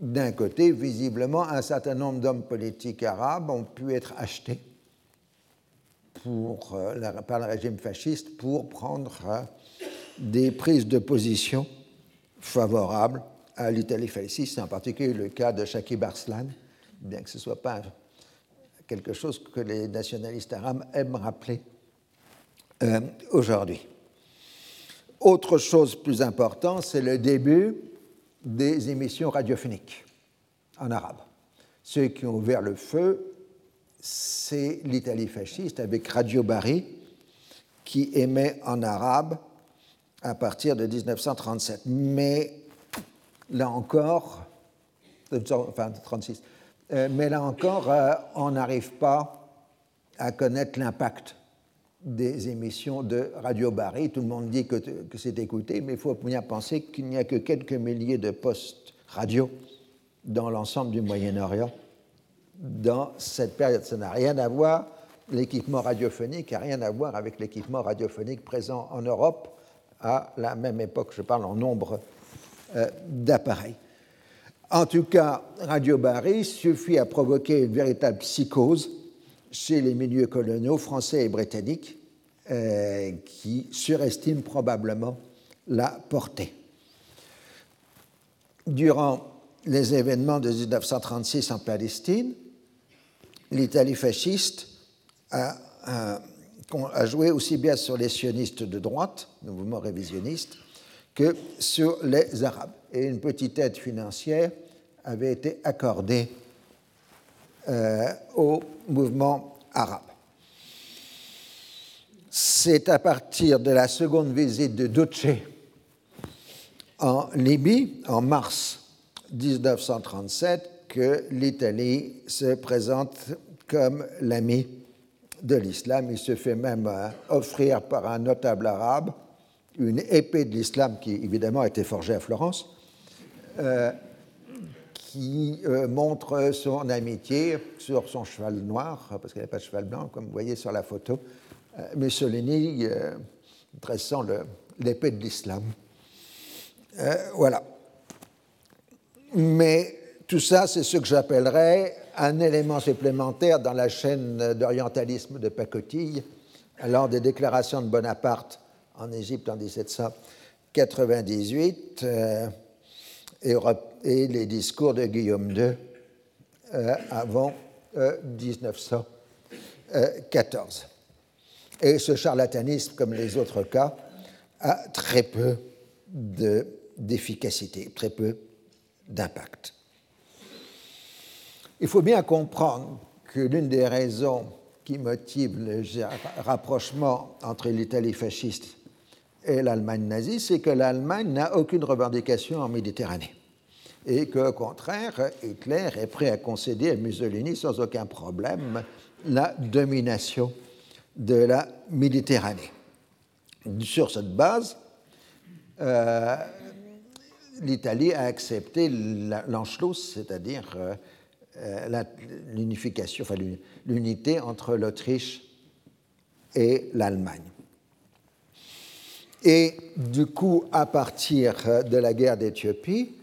[SPEAKER 2] d'un côté, visiblement, un certain nombre d'hommes politiques arabes ont pu être achetés euh, par le régime fasciste pour prendre euh, des prises de position favorables à l'Italie fasciste, en particulier le cas de Shakib Arslan, bien que ce ne soit pas quelque chose que les nationalistes arabes aiment rappeler euh, aujourd'hui. Autre chose plus importante, c'est le début des émissions radiophoniques en arabe. Ceux qui ont ouvert le feu, c'est l'Italie fasciste avec Radio Bari qui émet en arabe à partir de 1937. Mais là encore, enfin 36, euh, mais là encore, euh, on n'arrive pas à connaître l'impact des émissions de Radio Barry. Tout le monde dit que, c'est écouté, mais il faut bien penser qu'il n'y a que quelques milliers de postes radio dans l'ensemble du Moyen-Orient dans cette période. Ça n'a rien à voir, l'équipement radiophonique n'a rien à voir avec l'équipement radiophonique présent en Europe à la même époque, je parle en nombre euh, d'appareils. En tout cas, Radio Barry suffit à provoquer une véritable psychose chez les milieux coloniaux français et britanniques euh, qui surestiment probablement la portée. durant les événements de 1936 en Palestine, l'Italie fasciste a, joué aussi bien sur les sionistes de droite, le mouvement révisionniste, que sur les Arabes. Et une petite aide financière avait été accordée euh, au mouvement arabe. C'est à partir de la seconde visite de Duce en Libye, en mars 1937, que l'Italie se présente comme l'ami de l'islam. Il se fait même euh, offrir par un notable arabe une épée de l'islam qui évidemment a été forgée à Florence, euh, qui euh, montre son amitié sur son cheval noir, parce qu'il n'y avait pas de cheval blanc, comme vous voyez sur la photo, euh, Mussolini dressant l'épée de l'islam. voilà. Mais tout ça, c'est ce que j'appellerais un élément supplémentaire dans la chaîne d'orientalisme de pacotille, lors des déclarations de Bonaparte en Égypte en 1798 euh, et, les discours de Guillaume II euh, avant 1914. Euh, et ce charlatanisme, comme les autres cas, a très peu d'efficacité, très peu d'impact. Il faut bien comprendre que l'une des raisons qui motive le rapprochement entre l'Italie fasciste et l'Allemagne nazie, c'est que l'Allemagne n'a aucune revendication en Méditerranée. Et qu'au contraire, Hitler est prêt à concéder à Mussolini sans aucun problème la domination de la Méditerranée. Sur cette base, euh, l'Italie a accepté l'Anschluss, c'est-à-dire euh, l'unification, enfin l'unité entre l'Autriche et l'Allemagne. Et du coup, à partir de la guerre d'Éthiopie,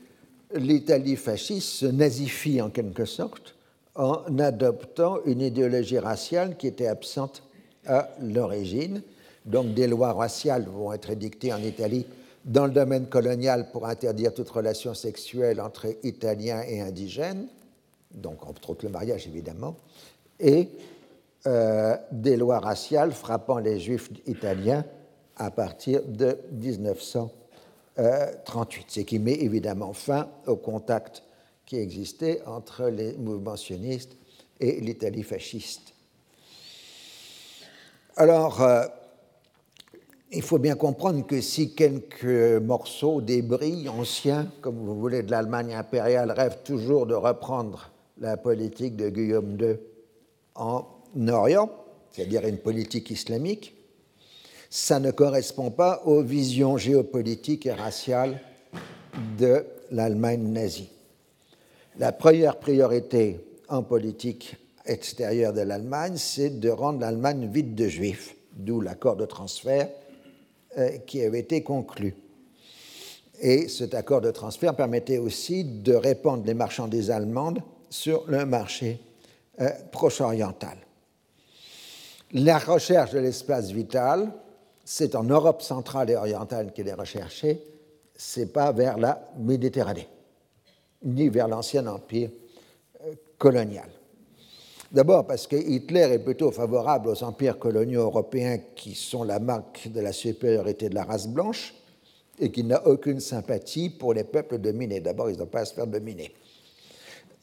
[SPEAKER 2] l'Italie fasciste se nazifie en quelque sorte en adoptant une idéologie raciale qui était absente à l'origine. Donc des lois raciales vont être édictées en Italie dans le domaine colonial pour interdire toute relation sexuelle entre Italiens et indigènes, donc entre autres le mariage évidemment, et euh, des lois raciales frappant les juifs italiens à partir de 1938, ce qui met évidemment fin au contact qui existait entre les mouvements sionistes et l'Italie fasciste. Alors, euh, il faut bien comprendre que si quelques morceaux, débris anciens, comme vous voulez, de l'Allemagne impériale rêvent toujours de reprendre la politique de Guillaume II en Orient, c'est-à-dire une politique islamique, ça ne correspond pas aux visions géopolitiques et raciales de l'Allemagne nazie. La première priorité en politique extérieure de l'Allemagne, c'est de rendre l'Allemagne vide de juifs, d'où l'accord de transfert euh, qui avait été conclu. Et cet accord de transfert permettait aussi de répandre les marchandises allemandes sur le marché euh, proche-oriental. La recherche de l'espace vital c'est en Europe centrale et orientale qu'il est recherché, c'est pas vers la Méditerranée, ni vers l'ancien empire euh, colonial. D'abord parce que Hitler est plutôt favorable aux empires coloniaux européens qui sont la marque de la supériorité de la race blanche et qui n'a aucune sympathie pour les peuples dominés. D'abord, ils n'ont pas à se faire dominer.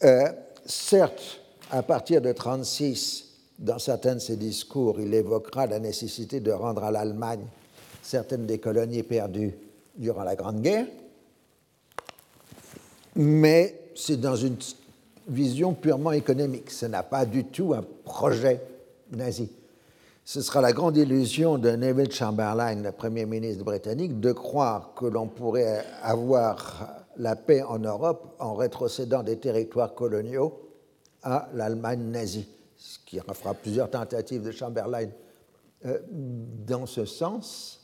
[SPEAKER 2] Euh, certes, à partir de 1936, dans certains de ses discours, il évoquera la nécessité de rendre à l'Allemagne certaines des colonies perdues durant la Grande Guerre, mais c'est dans une vision purement économique. Ce n'a pas du tout un projet nazi. Ce sera la grande illusion de Neville Chamberlain, le Premier ministre britannique, de croire que l'on pourrait avoir la paix en Europe en rétrocédant des territoires coloniaux à l'Allemagne nazie ce qui fera plusieurs tentatives de Chamberlain euh, dans ce sens,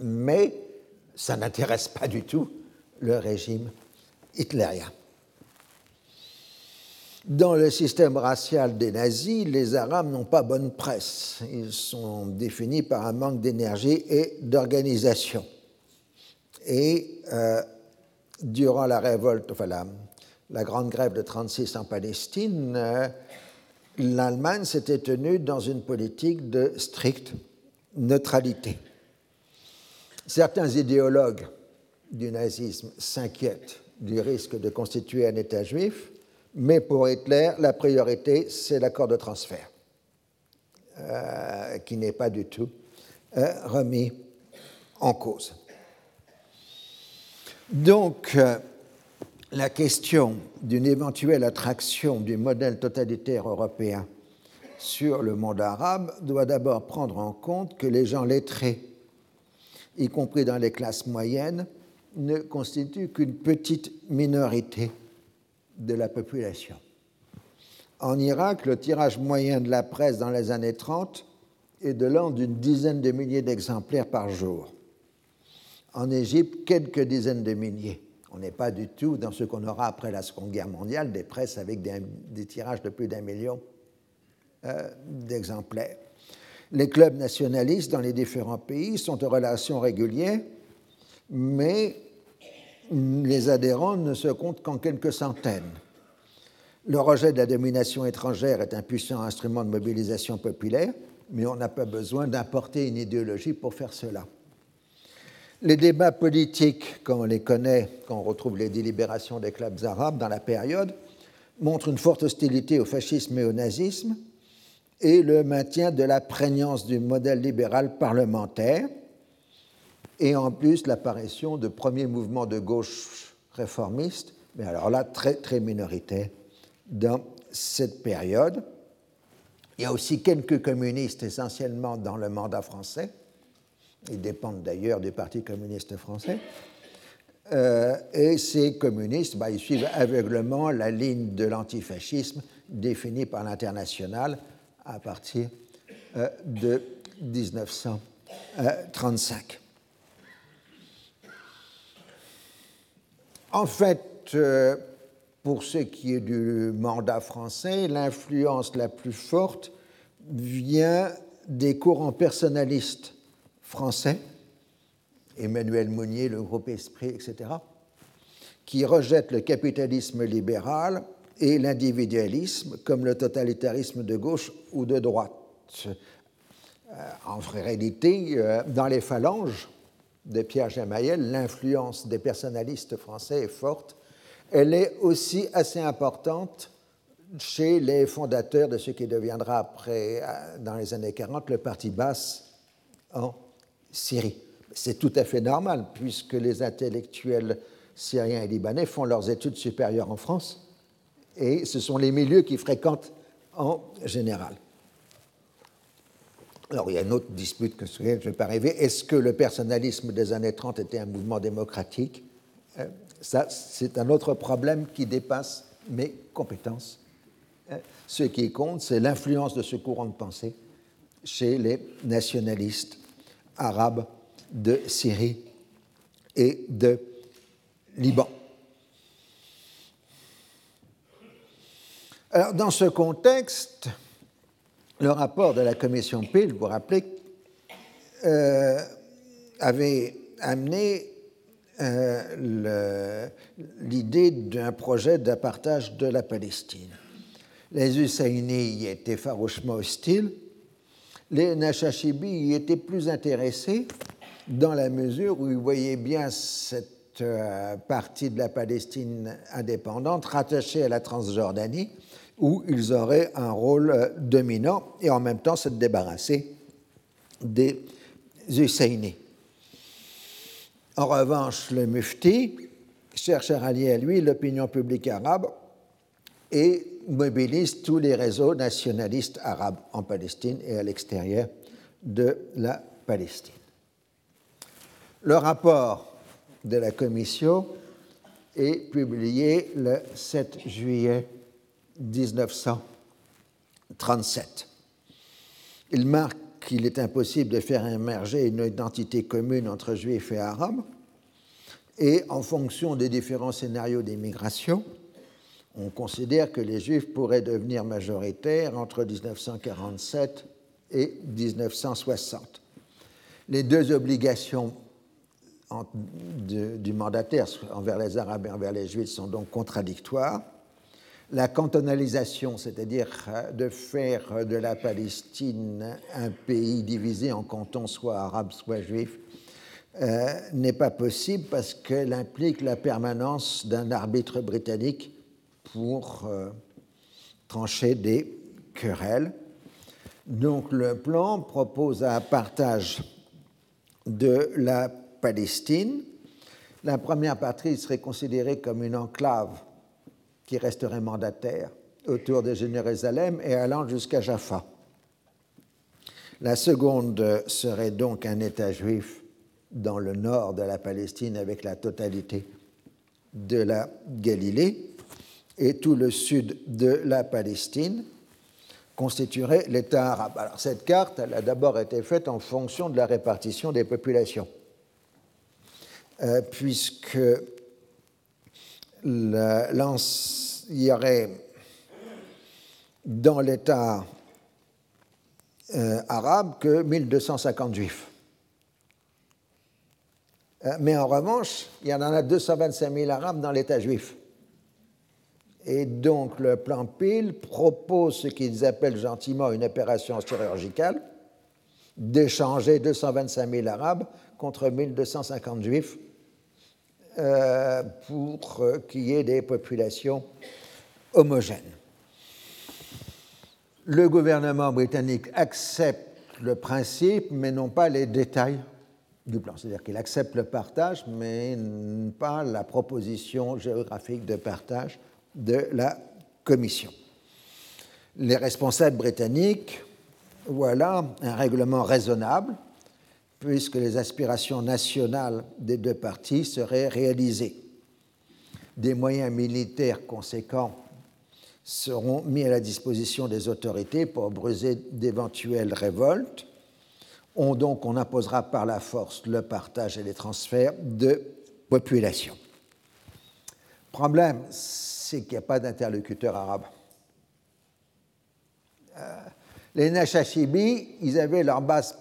[SPEAKER 2] mais ça n'intéresse pas du tout le régime hitlérien. Dans le système racial des nazis, les Arabes n'ont pas bonne presse. Ils sont définis par un manque d'énergie et d'organisation. Et euh, durant la révolte, enfin la, grande grève de 36 en Palestine, euh, l'Allemagne s'était tenue dans une politique de stricte neutralité. Certains idéologues du nazisme s'inquiètent du risque de constituer un État juif, mais pour Hitler, la priorité, c'est l'accord de transfert, euh, qui n'est pas du tout euh, remis en cause. Donc, euh, la question d'une éventuelle attraction du modèle totalitaire européen sur le monde arabe doit d'abord prendre en compte que les gens lettrés, y compris dans les classes moyennes, ne constituent qu'une petite minorité de la population. En Irak, le tirage moyen de la presse dans les années 30 est de l'ordre d'une dizaine de milliers d'exemplaires par jour en Égypte quelques dizaines de milliers. On n'est pas du tout dans ce qu'on aura après la Seconde Guerre mondiale, des presses avec des, tirages de plus d'un million euh, d'exemplaires. Les clubs nationalistes dans les différents pays sont en relation régulière, mais les adhérents ne se comptent qu'en quelques centaines. Le rejet de la domination étrangère est un puissant instrument de mobilisation populaire, mais on n'a pas besoin d'importer une idéologie pour faire cela. Les débats politiques, comme on les connaît, quand on retrouve les délibérations des clubs arabes dans la période, montrent une forte hostilité au fascisme et au nazisme et le maintien de la prégnance du modèle libéral parlementaire, et en plus l'apparition de premiers mouvements de gauche réformistes, mais alors là très, très minoritaires dans cette période. Il y a aussi quelques communistes essentiellement dans le mandat français, ils dépendent d'ailleurs du Parti communiste français. Euh, et ces communistes, bah, ils suivent aveuglement la ligne de l'antifascisme définie par l'international à partir euh, de 1935. En fait, euh, pour ce qui est du mandat français, l'influence la plus forte vient des courants personnalistes français, Emmanuel Monnier, le groupe Esprit, etc., qui rejettent le capitalisme libéral et l'individualisme comme le totalitarisme de gauche ou de droite. Euh, en réalité, euh, dans les phalanges de Pierre Gemayel, l'influence des personnalistes français est forte. Elle est aussi assez importante chez les fondateurs de ce qui deviendra après, euh, dans les années 40, le Parti basse en Syrie. C'est tout à fait normal, puisque les intellectuels syriens et libanais font leurs études supérieures en France, et ce sont les milieux qu'ils fréquentent en général. Alors, il y a une autre dispute que je ne vais pas rêver. Est-ce que le personnalisme des années 30 était un mouvement démocratique? Euh, Ça, c'est un autre problème qui dépasse mes compétences. Euh, ce qui compte, c'est l'influence de ce courant de pensée chez les nationalistes arabes de Syrie et de Liban. Alors, dans ce contexte, le rapport de la commission Peel, vous vous rappelez, euh, avait amené euh, l'idée d'un projet d'apartage de la Palestine. Les Husseini y étaient farouchement hostiles les Nachachibi y étaient plus intéressés dans la mesure où ils voyaient bien cette euh, partie de la Palestine indépendante rattachée à la Transjordanie, où ils auraient un rôle euh, dominant et en même temps se débarrasser des Husseini. En revanche, le Mufti cherche à rallier à lui l'opinion publique arabe et mobilise tous les réseaux nationalistes arabes en Palestine et à l'extérieur de la Palestine. Le rapport de la commission est publié le 7 juillet 1937. Il marque qu'il est impossible de faire émerger une identité commune entre juifs et arabes, et en fonction des différents scénarios d'immigration, on considère que les Juifs pourraient devenir majoritaires entre 1947 et 1960. Les deux obligations du mandataire envers les Arabes et envers les Juifs sont donc contradictoires. La cantonalisation, c'est-à-dire de faire de la Palestine un pays divisé en cantons soit arabes, soit juifs, euh, n'est pas possible parce qu'elle implique la permanence d'un arbitre britannique pour euh, trancher des querelles. Donc le plan propose un partage de la Palestine. La première patrie serait considérée comme une enclave qui resterait mandataire autour de Jérusalem et allant jusqu'à Jaffa. La seconde serait donc un État juif dans le nord de la Palestine avec la totalité de la Galilée et tout le sud de la Palestine constituerait l'État arabe. Alors cette carte, elle a d'abord été faite en fonction de la répartition des populations. Euh, puisque il y aurait dans l'État euh, arabe que 1250 juifs. Euh, mais en revanche, il y en a 225 000 arabes dans l'État juif. Et donc le plan PIL propose ce qu'ils appellent gentiment une opération chirurgicale, d'échanger 225 000 arabes contre 1250 juifs euh, pour qu'il y ait des populations homogènes. Le gouvernement britannique accepte le principe, mais non pas les détails du plan. C'est-à-dire qu'il accepte le partage, mais pas la proposition géographique de partage de la Commission. Les responsables britanniques, voilà un règlement raisonnable puisque les aspirations nationales des deux parties seraient réalisées. Des moyens militaires conséquents seront mis à la disposition des autorités pour briser d'éventuelles révoltes. On, donc, on imposera par la force le partage et les transferts de population. Problème, c'est qu'il n'y a pas d'interlocuteur arabe. Euh, les Nashashibi, ils avaient leur base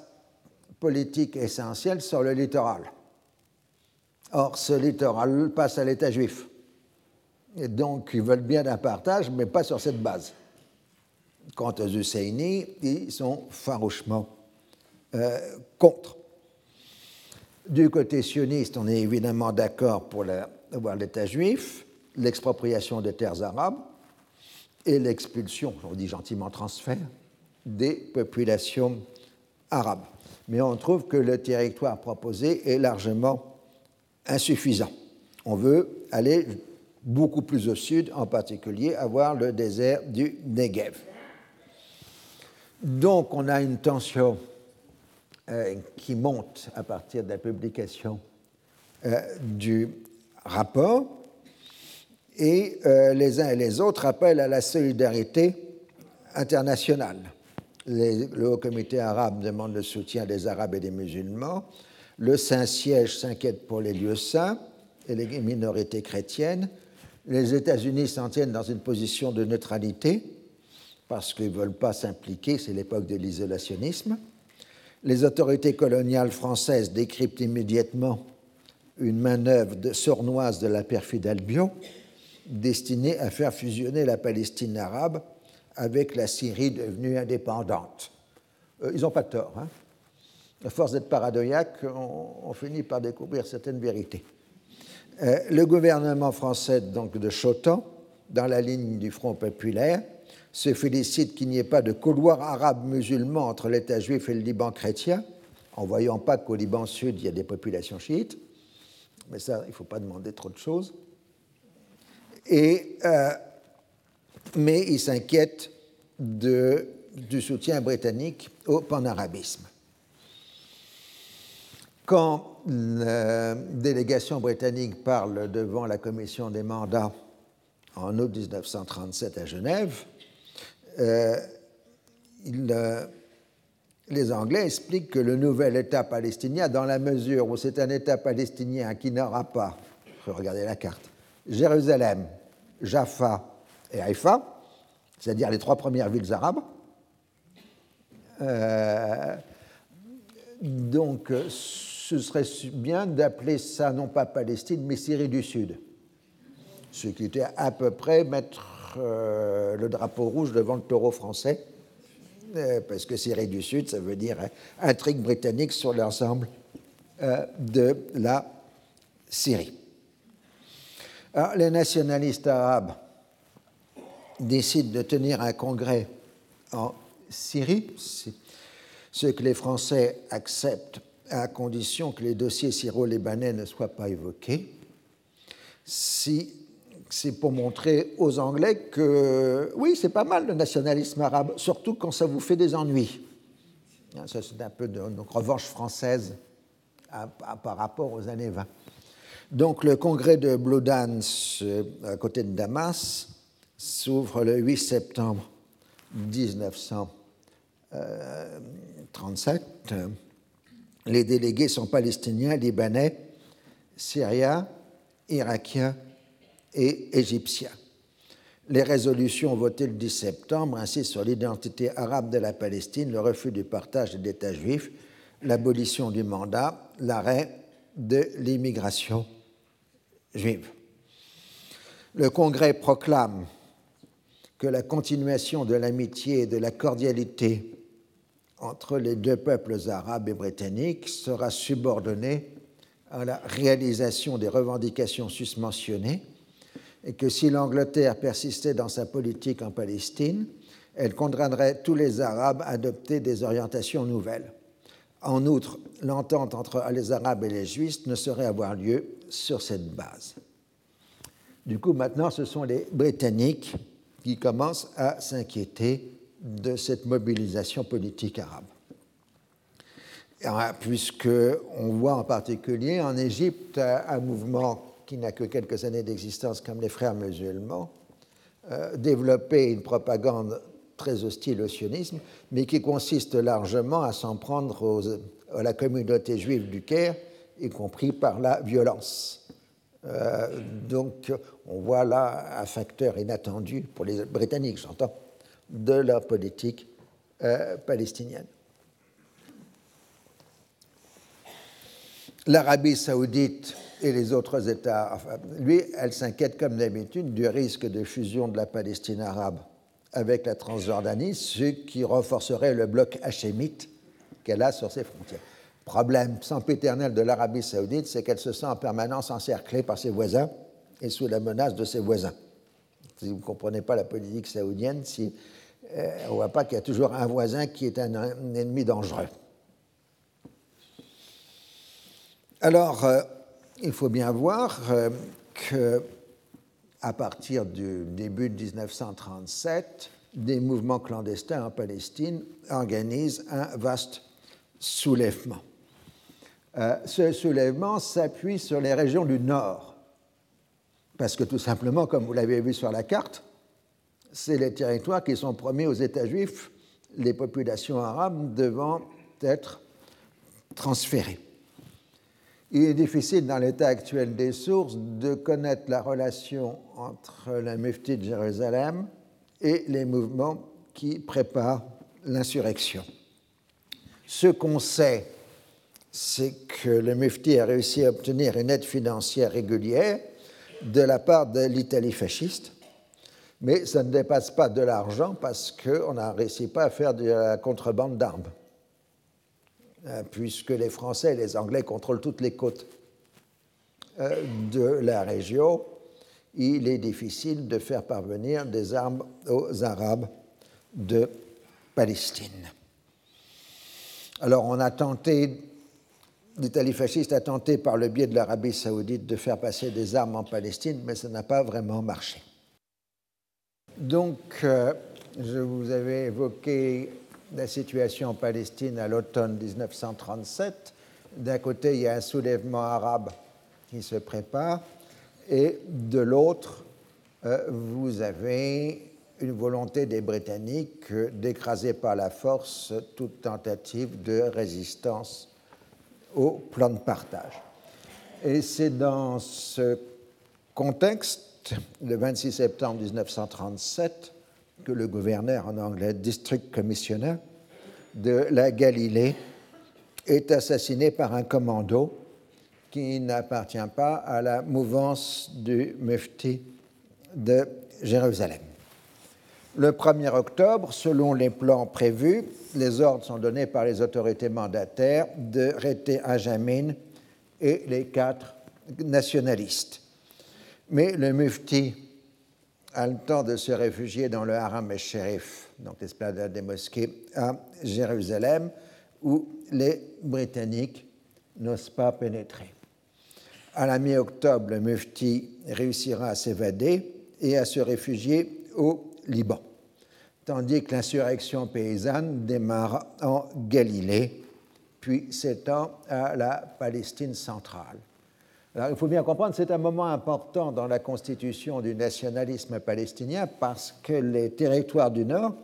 [SPEAKER 2] politique essentielle sur le littoral. Or, ce littoral passe à l'État juif. Et donc, ils veulent bien un partage, mais pas sur cette base. Quant aux Husseini, ils sont farouchement euh, contre. Du côté sioniste, on est évidemment d'accord pour avoir l'État juif, l'expropriation des terres arabes et l'expulsion, on dit gentiment transfert, des populations arabes mais on trouve que le territoire proposé est largement insuffisant. On veut aller beaucoup plus au sud, en particulier avoir le désert du Negev. Donc on a une tension euh, qui monte à partir de la publication euh, du rapport et euh, les uns et les autres appellent à la solidarité internationale le Haut Comité arabe demande le soutien des Arabes et des musulmans. Le Saint-Siège s'inquiète pour les lieux saints et les minorités chrétiennes. Les États-Unis s'en tiennent dans une position de neutralité parce qu'ils ne veulent pas s'impliquer, c'est l'époque de l'isolationnisme. Les autorités coloniales françaises décryptent immédiatement une manœuvre de sournoise de la perfide Albion destinée à faire fusionner la Palestine arabe avec la Syrie devenue indépendante. Euh, ils n'ont pas tort. Hein. à force d'être paradoïaque, on, finit par découvrir certaines vérités. Euh, le gouvernement français donc, de Chotan, dans la ligne du Front populaire, se félicite qu'il n'y ait pas de couloir arabe-musulman entre l'État juif et le Liban chrétien, en voyant pas qu'au Liban sud, il y a des populations chiites. Mais ça, il ne faut pas demander trop de choses. Euh, mais il s'inquiète du soutien britannique au panarabisme. Quand la délégation britannique parle devant la commission des mandats en août 1937 à Genève, euh, euh, les Anglais expliquent que le nouvel État palestinien, dans la mesure où c'est un État palestinien qui n'aura pas, regardez la carte, Jérusalem, Jaffa et Haïfa, c'est-à-dire les trois premières villes arabes. Euh, donc, ce serait bien d'appeler ça non pas Palestine, mais Syrie du Sud. Ce qui était à peu près mettre euh, le drapeau rouge devant le taureau français, euh, parce que Syrie du Sud, ça veut dire intrigue britannique sur l'ensemble de la Syrie. Alors, les nationalistes arabes décident de tenir un congrès en Syrie, ce que les Français acceptent à condition que les dossiers syro-libanais ne soient pas évoqués. C'est pour montrer aux Anglais que oui, c'est pas mal le nationalisme arabe, surtout quand ça vous fait des ennuis. C'est un peu de revanche française par rapport aux années 20. Donc, le congrès de Blodans, à côté de Damas, s'ouvre le 8 septembre 1937. Les délégués sont palestiniens, libanais, syriens, irakiens et égyptiens. Les résolutions votées le 10 septembre insistent sur l'identité arabe de la Palestine, le refus du partage des États juifs, l'abolition du mandat, l'arrêt de l'immigration juive. Le Congrès proclame que la continuation de l'amitié et de la cordialité entre les deux peuples arabes et britanniques sera subordonnée à la réalisation des revendications susmentionnées et que si l'Angleterre persistait dans sa politique en Palestine, elle condamnerait tous les Arabes à adopter des orientations nouvelles. En outre, l'entente entre les Arabes et les Juifs ne saurait avoir lieu sur cette base. Du coup, maintenant, ce sont les Britanniques qui commencent à s'inquiéter de cette mobilisation politique arabe. Puisqu'on voit en particulier en Égypte un mouvement qui n'a que quelques années d'existence comme les frères musulmans, euh, développer une propagande très hostile au sionisme, mais qui consiste largement à s'en prendre à la communauté juive du Caire, y compris par la violence. Euh, donc on voit là un facteur inattendu pour les Britanniques, j'entends, de leur politique euh, palestinienne. L'Arabie saoudite et les autres États, lui, elle s'inquiète comme d'habitude du risque de fusion de la Palestine arabe avec la Transjordanie, ce qui renforcerait le bloc hachémite qu'elle a sur ses frontières. Problème sempiternel de l'Arabie saoudite, c'est qu'elle se sent en permanence encerclée par ses voisins et sous la menace de ses voisins. Si vous ne comprenez pas la politique saoudienne, si, euh, on ne voit pas qu'il y a toujours un voisin qui est un, ennemi dangereux. Alors, euh, il faut bien voir euh, que à partir du début de 1937, des mouvements clandestins en Palestine organisent un vaste soulèvement. Euh, ce soulèvement s'appuie sur les régions du nord, parce que tout simplement, comme vous l'avez vu sur la carte, c'est les territoires qui sont promis aux États juifs, les populations arabes devant être transférées. Il est difficile dans l'état actuel des sources de connaître la relation entre la mufti de Jérusalem et les mouvements qui préparent l'insurrection. Ce qu'on sait, c'est que le mufti a réussi à obtenir une aide financière régulière de la part de l'Italie fasciste, mais ça ne dépasse pas de l'argent parce qu'on n'a réussi pas à faire de la contrebande d'armes. Euh, puisque les Français et les Anglais contrôlent toutes les côtes euh, de la région, il est difficile de faire parvenir des armes aux Arabes de Palestine. Alors on a tenté, l'Italie fasciste a tenté par le biais de l'Arabie saoudite de faire passer des armes en Palestine, mais ça n'a pas vraiment marché. Donc, euh, je vous avais évoqué la situation en Palestine à l'automne 1937. D'un côté, il y a un soulèvement arabe qui se prépare, et de l'autre, euh, vous avez une volonté des Britanniques d'écraser par la force toute tentative de résistance au plan de partage. Et c'est dans ce contexte, le 26 septembre 1937, que le gouverneur en anglais, District Commissioner de la Galilée, est assassiné par un commando qui n'appartient pas à la mouvance du mufti de Jérusalem. Le 1er octobre, selon les plans prévus, les ordres sont donnés par les autorités mandataires de Rété Ajamin et les quatre nationalistes. Mais le mufti a le temps de se réfugier dans le haram el-Sherif, donc l'esplanade des mosquées à Jérusalem, où les Britanniques n'osent pas pénétrer. À la mi-octobre, le mufti réussira à s'évader et à se réfugier au Liban, tandis que l'insurrection paysanne démarre en Galilée, puis s'étend à la Palestine centrale. Alors, il faut bien comprendre, c'est un moment important dans la constitution du nationalisme palestinien parce que les territoires du Nord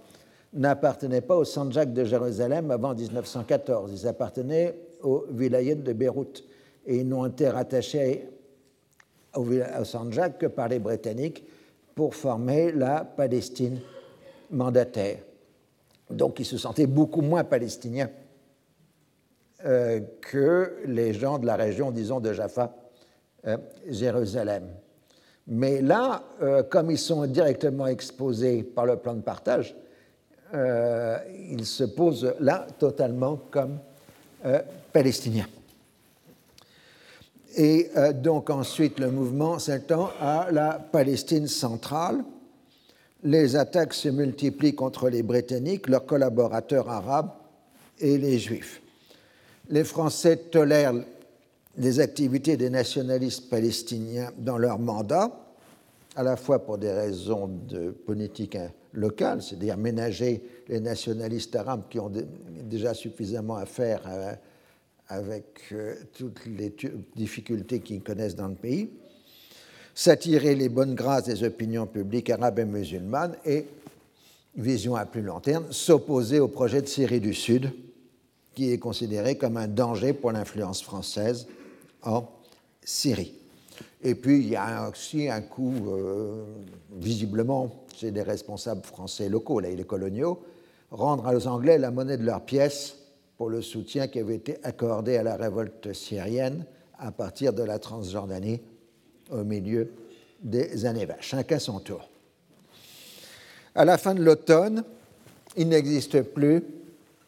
[SPEAKER 2] n'appartenaient pas au Sanjak de Jérusalem avant 1914. Ils appartenaient au vilayet de Beyrouth et ils n'ont été rattachés au, au Sanjak que par les Britanniques pour former la Palestine mandataire. Donc ils se sentaient beaucoup moins palestiniens euh, que les gens de la région, disons, de Jaffa, euh, Jérusalem. Mais là, euh, comme ils sont directement exposés par le plan de partage, ils se posent là totalement comme palestiniens. Et donc ensuite, le mouvement s'étend à la Palestine centrale, les attaques se multiplient contre les Britanniques, leurs collaborateurs arabes et les Juifs. Les Français tolèrent les activités des nationalistes palestiniens dans leur mandat, à la fois pour des raisons de politique locale, c'est-à-dire ménager les nationalistes arabes qui ont déjà suffisamment à faire euh, avec euh, toutes les difficultés qu'ils connaissent dans le pays, s'attirer les bonnes grâces des opinions publiques arabes et musulmanes et, vision à plus long terme, s'opposer au projet de Syrie du Sud, qui est considéré comme un danger pour l'influence française en Syrie. Et puis, il y a aussi un coup, euh, visiblement, chez des responsables français locaux, là, les coloniaux, rendre aux Anglais la monnaie de leur pièce pour le soutien qui avait été accordé à la révolte syrienne à partir de la Transjordanie au milieu des années 20. Chacun son tour. À la fin de l'automne, il n'existe plus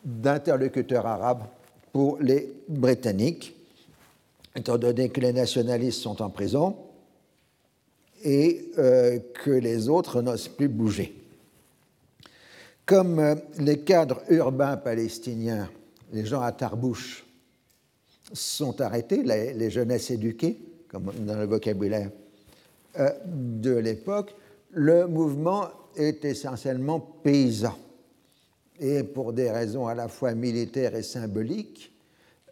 [SPEAKER 2] d'interlocuteurs arabes pour les Britanniques, étant donné que les nationalistes sont en prison et euh, que les autres n'osent plus bouger. Comme euh, les cadres urbains palestiniens, les gens à Tarbouche, sont arrêtés, les, jeunesses éduquées, comme dans le vocabulaire euh, de l'époque, le mouvement est essentiellement paysan. Et pour des raisons à la fois militaires et symboliques,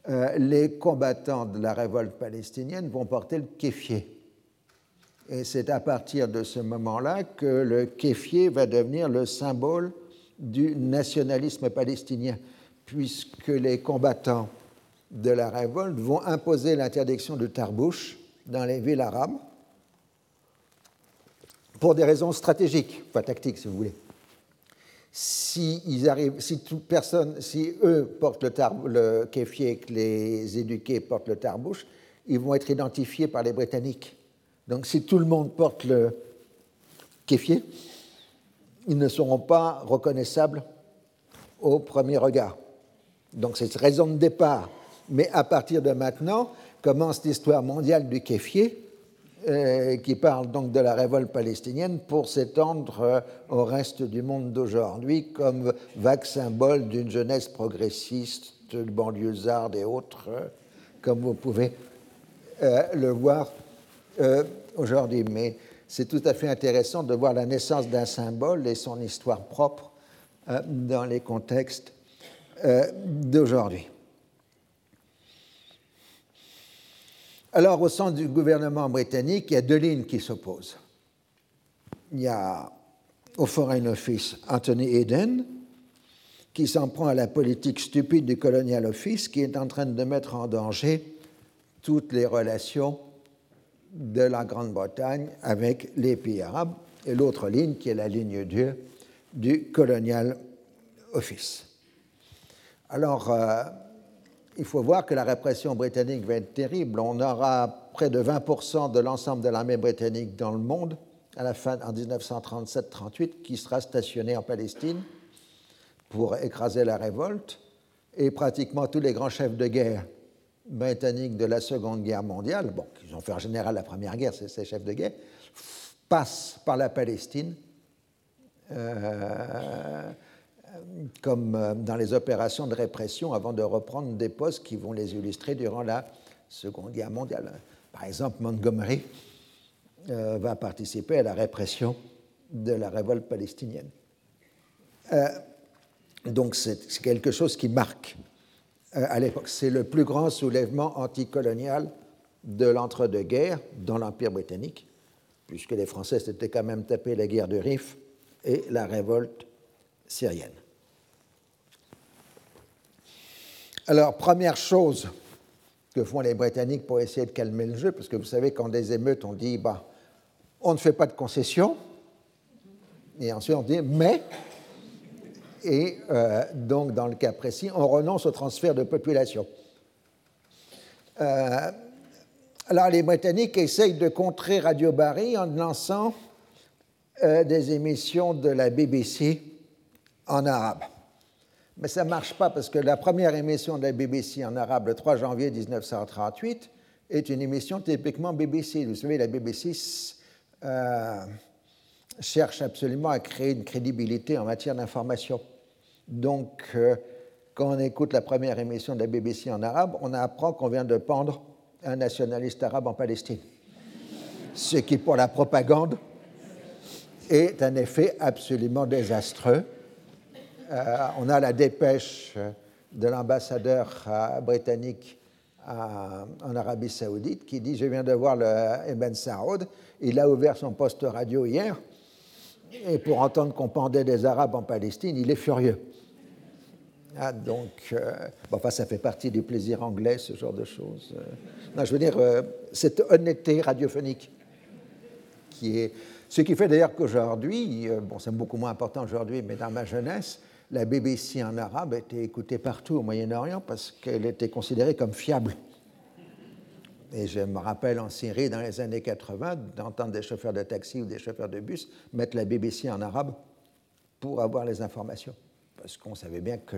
[SPEAKER 2] euh, les combattants de la révolte palestinienne vont porter le kéfier. Et c'est à partir de ce moment-là que le kéfier va devenir le symbole du nationalisme palestinien, puisque les combattants de la révolte vont imposer l'interdiction de Tarbouche dans les villes arabes pour des raisons stratégiques, pas tactiques si vous voulez. Si, ils arrivent, si eux portent le, tar, kéfier, que les éduqués portent le tarbouche, ils vont être identifiés par les Britanniques. Donc si tout le monde porte le kéfier, ils ne seront pas reconnaissables au premier regard. Donc c'est raison de départ. Mais à partir de maintenant, commence l'histoire mondiale du kéfier, euh, qui parle donc de la révolte palestinienne pour s'étendre euh, au reste du monde d'aujourd'hui comme vague symbole d'une jeunesse progressiste, banlieusarde et autres, euh, comme vous pouvez le voir aujourd'hui. Mais c'est tout à fait intéressant de voir la naissance d'un symbole et son histoire propre dans les contextes d'aujourd'hui. Alors, au sein du gouvernement britannique, il y a deux lignes qui s'opposent. Il y a au Foreign Office Anthony Eden, qui s'en prend à la politique stupide du Colonial Office, qui est en train de mettre en danger toutes les relations de la Grande-Bretagne avec les pays arabes, et l'autre ligne qui est la ligne Dieu du Colonial Office. Alors, euh, il faut voir que la répression britannique va être terrible. On aura près de 20% de l'ensemble de l'armée britannique dans le monde à la fin en 1937-38 qui sera stationnée en Palestine pour écraser la révolte. Et pratiquement tous les grands chefs de guerre britanniques de la Seconde Guerre mondiale, bon, qui ont fait en général la Première Guerre, ces chefs de guerre, passent par la Palestine euh, comme euh, dans les opérations de répression avant de reprendre des postes qui vont les illustrer durant la Seconde Guerre mondiale. Par exemple, Montgomery euh, va participer à la répression de la révolte palestinienne. donc c'est quelque chose qui marque à l'époque. C'est le plus grand soulèvement anticolonial de l'entre-deux-guerres dans l'Empire britannique, puisque les Français s'étaient quand même tapé la guerre de Rif et la révolte syrienne. Alors, première chose que font les Britanniques pour essayer de calmer le jeu, parce que vous savez, quand des émeutes, on dit, bah, on ne fait pas de concessions, et ensuite on dit, mais, et euh, donc dans le cas précis, on renonce au transfert de population. Euh, alors les Britanniques essayent de contrer Radio Barry en lançant euh, des émissions de la BBC en arabe. Mais ça ne marche pas parce que la première émission de la BBC en arabe, le 3 janvier 1938, est une émission typiquement BBC. Vous savez, la BBC euh, cherche absolument à créer une crédibilité en matière d'information. Donc, euh, quand on écoute la première émission de la BBC en arabe, on apprend qu'on vient de pendre un nationaliste arabe en Palestine. Ce qui, pour la propagande, est un effet absolument désastreux. Euh, on a la dépêche de l'ambassadeur euh, britannique en Arabie Saoudite qui dit Je viens de voir le Ibn Saoud, il a ouvert son poste radio hier, et pour entendre qu'on pendait des Arabes en Palestine, il est furieux. Ah, donc, euh, enfin, ça fait partie du plaisir anglais, ce genre de choses. non, je veux dire, cette honnêteté radiophonique qui est ce qui fait d'ailleurs qu'aujourd'hui, euh, bon, c'est beaucoup moins important aujourd'hui, mais dans ma jeunesse, la BBC en arabe était écoutée partout au Moyen-Orient parce qu'elle était considérée comme fiable. Et je me rappelle en Syrie, dans les années 80, d'entendre des chauffeurs de taxi ou des chauffeurs de bus mettre la BBC en arabe pour avoir les informations. Parce qu'on savait bien que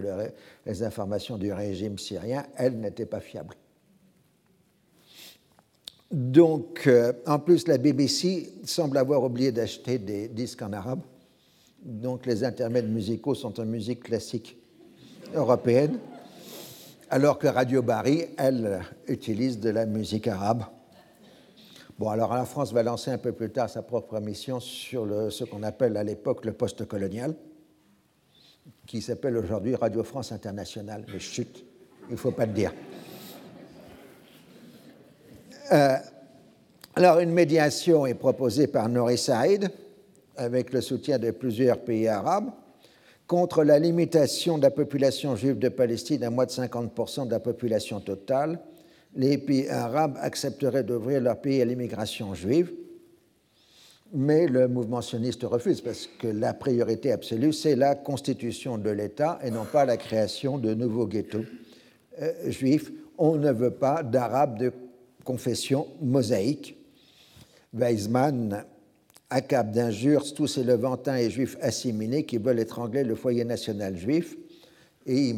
[SPEAKER 2] les informations du régime syrien, elles, n'étaient pas fiables. Donc, euh, en plus, la BBC semble avoir oublié d'acheter des disques en arabe. Donc, les intermèdes musicaux sont en musique classique européenne, alors que Radio Bari, elle, utilise de la musique arabe. Bon, alors la France va lancer un peu plus tard sa propre mission sur ce qu'on appelle à l'époque le post-colonial, qui s'appelle aujourd'hui Radio France Internationale. Mais chut, il ne faut pas le dire. Euh, alors, une médiation est proposée par Nouri Saïd, avec le soutien de plusieurs pays arabes, contre la limitation de la population juive de Palestine à moins de 50% de la population totale. Les pays arabes accepteraient d'ouvrir leur pays à l'immigration juive, mais le mouvement sioniste refuse parce que la priorité absolue, c'est la constitution de l'État et non pas la création de nouveaux ghettos euh, juifs. On ne veut pas d'arabes de confession mosaïque. Weizmann accable d'injures tous ces levantins et juifs assimilés qui veulent étrangler le foyer national juif et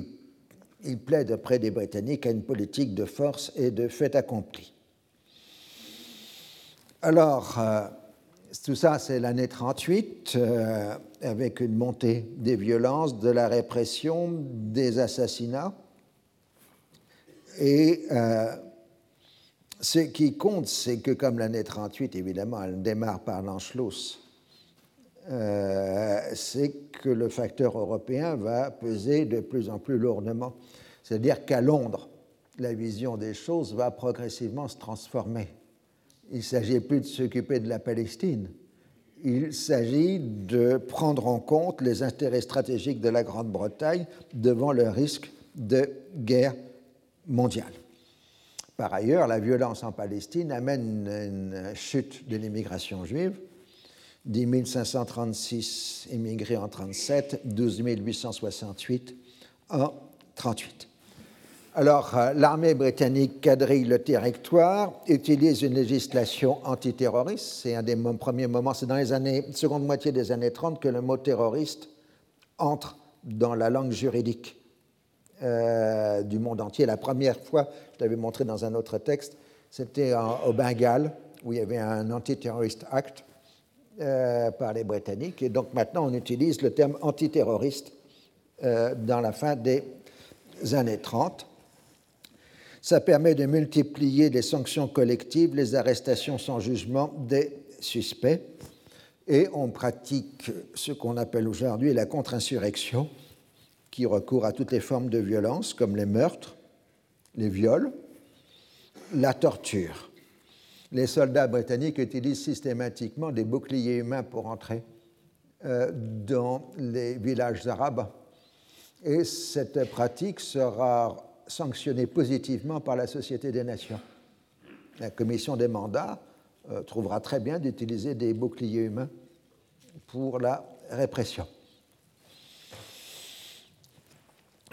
[SPEAKER 2] il, plaide auprès des Britanniques à une politique de force et de fait accompli. Alors, euh, tout ça, c'est l'année 38, euh, avec une montée des violences, de la répression, des assassinats. Et euh, ce qui compte, c'est que comme l'année 38, évidemment, elle démarre par l'Anschluss, euh, c'est que le facteur européen va peser de plus en plus lourdement. C'est-à-dire qu'à Londres, la vision des choses va progressivement se transformer. Il ne s'agit plus de s'occuper de la Palestine, il s'agit de prendre en compte les intérêts stratégiques de la Grande-Bretagne devant le risque de guerre mondiale. Par ailleurs, la violence en Palestine amène une chute de l'immigration juive. 10 536 immigrés en 1937, 12 868 en 1938. Alors, euh, l'armée britannique quadrille le territoire, utilise une législation antiterroriste. C'est un des premiers moments, c'est dans les années, seconde moitié des années 30 que le mot terroriste entre dans la langue juridique euh, du monde entier. La première fois, je l'avais montré dans un autre texte, c'était au Bengale, où il y avait un Anti-Terrorist Act euh, par les Britanniques. Et donc maintenant, on utilise le terme antiterroriste euh, dans la fin des années 30. Ça permet de multiplier les sanctions collectives, les arrestations sans jugement des suspects. Et on pratique ce qu'on appelle aujourd'hui la contre-insurrection, qui recourt à toutes les formes de violence, comme les meurtres, les viols, la torture. Les soldats britanniques utilisent systématiquement des boucliers humains pour entrer euh, dans les villages arabes. Et cette pratique sera sanctionnée positivement par la Société des Nations. La commission des mandats euh, trouvera très bien d'utiliser des boucliers humains pour la répression.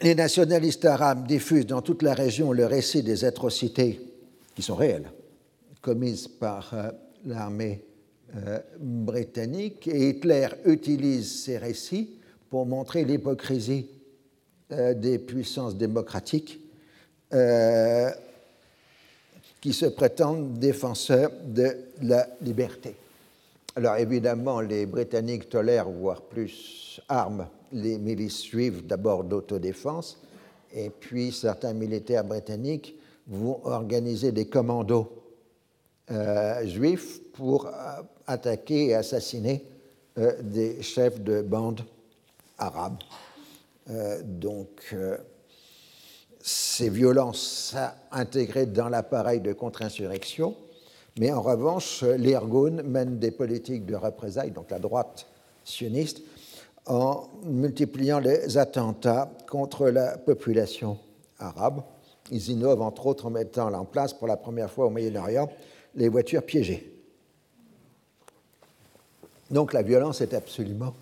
[SPEAKER 2] Les nationalistes arabes diffusent dans toute la région le récit des atrocités qui sont réelles, commises par euh, l'armée euh, britannique, et Hitler utilise ces récits pour montrer l'hypocrisie euh, des puissances démocratiques qui se prétendent défenseurs de la liberté. Alors évidemment, les Britanniques tolèrent, voire plus, arment les milices juives d'abord d'autodéfense, et puis certains militaires britanniques vont organiser des commandos euh, juifs pour euh, attaquer et assassiner euh, des chefs de bandes arabes. donc, ces violences intégrées dans l'appareil de contre-insurrection, mais en revanche, l'Irgun mène des politiques de représailles, donc la droite sioniste, en multipliant les attentats contre la population arabe. Ils innovent entre autres en mettant en place pour la première fois au Moyen-Orient les voitures piégées. Donc la violence est absolument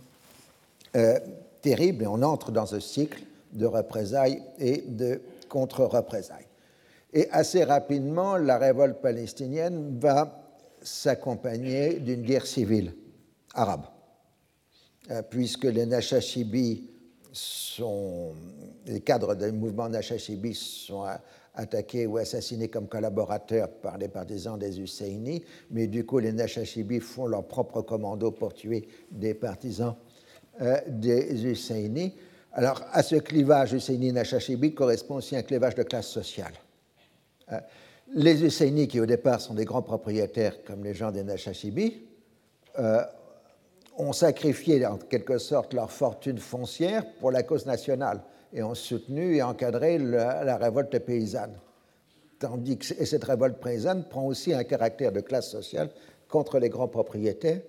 [SPEAKER 2] euh, terrible et on entre dans un cycle de représailles et de contre-représailles. Et assez rapidement, la révolte palestinienne va s'accompagner d'une guerre civile arabe. Euh, puisque les Nashashibi sont, les cadres du mouvement Nashashibi sont attaqués ou assassinés comme collaborateurs par les partisans des Husseini, mais du coup les Nashashibi font leur propre commando pour tuer des partisans euh, des Husseini. Alors à ce clivage Husseini-Nashashibi correspond aussi un clivage de classe sociale. Euh, les Husseini, qui au départ sont des grands propriétaires comme les gens des Nashashibi, ont sacrifié en quelque sorte leur fortune foncière pour la cause nationale et ont soutenu et encadré la, révolte paysanne. Tandis que et cette révolte paysanne prend aussi un caractère de classe sociale contre les grands propriétaires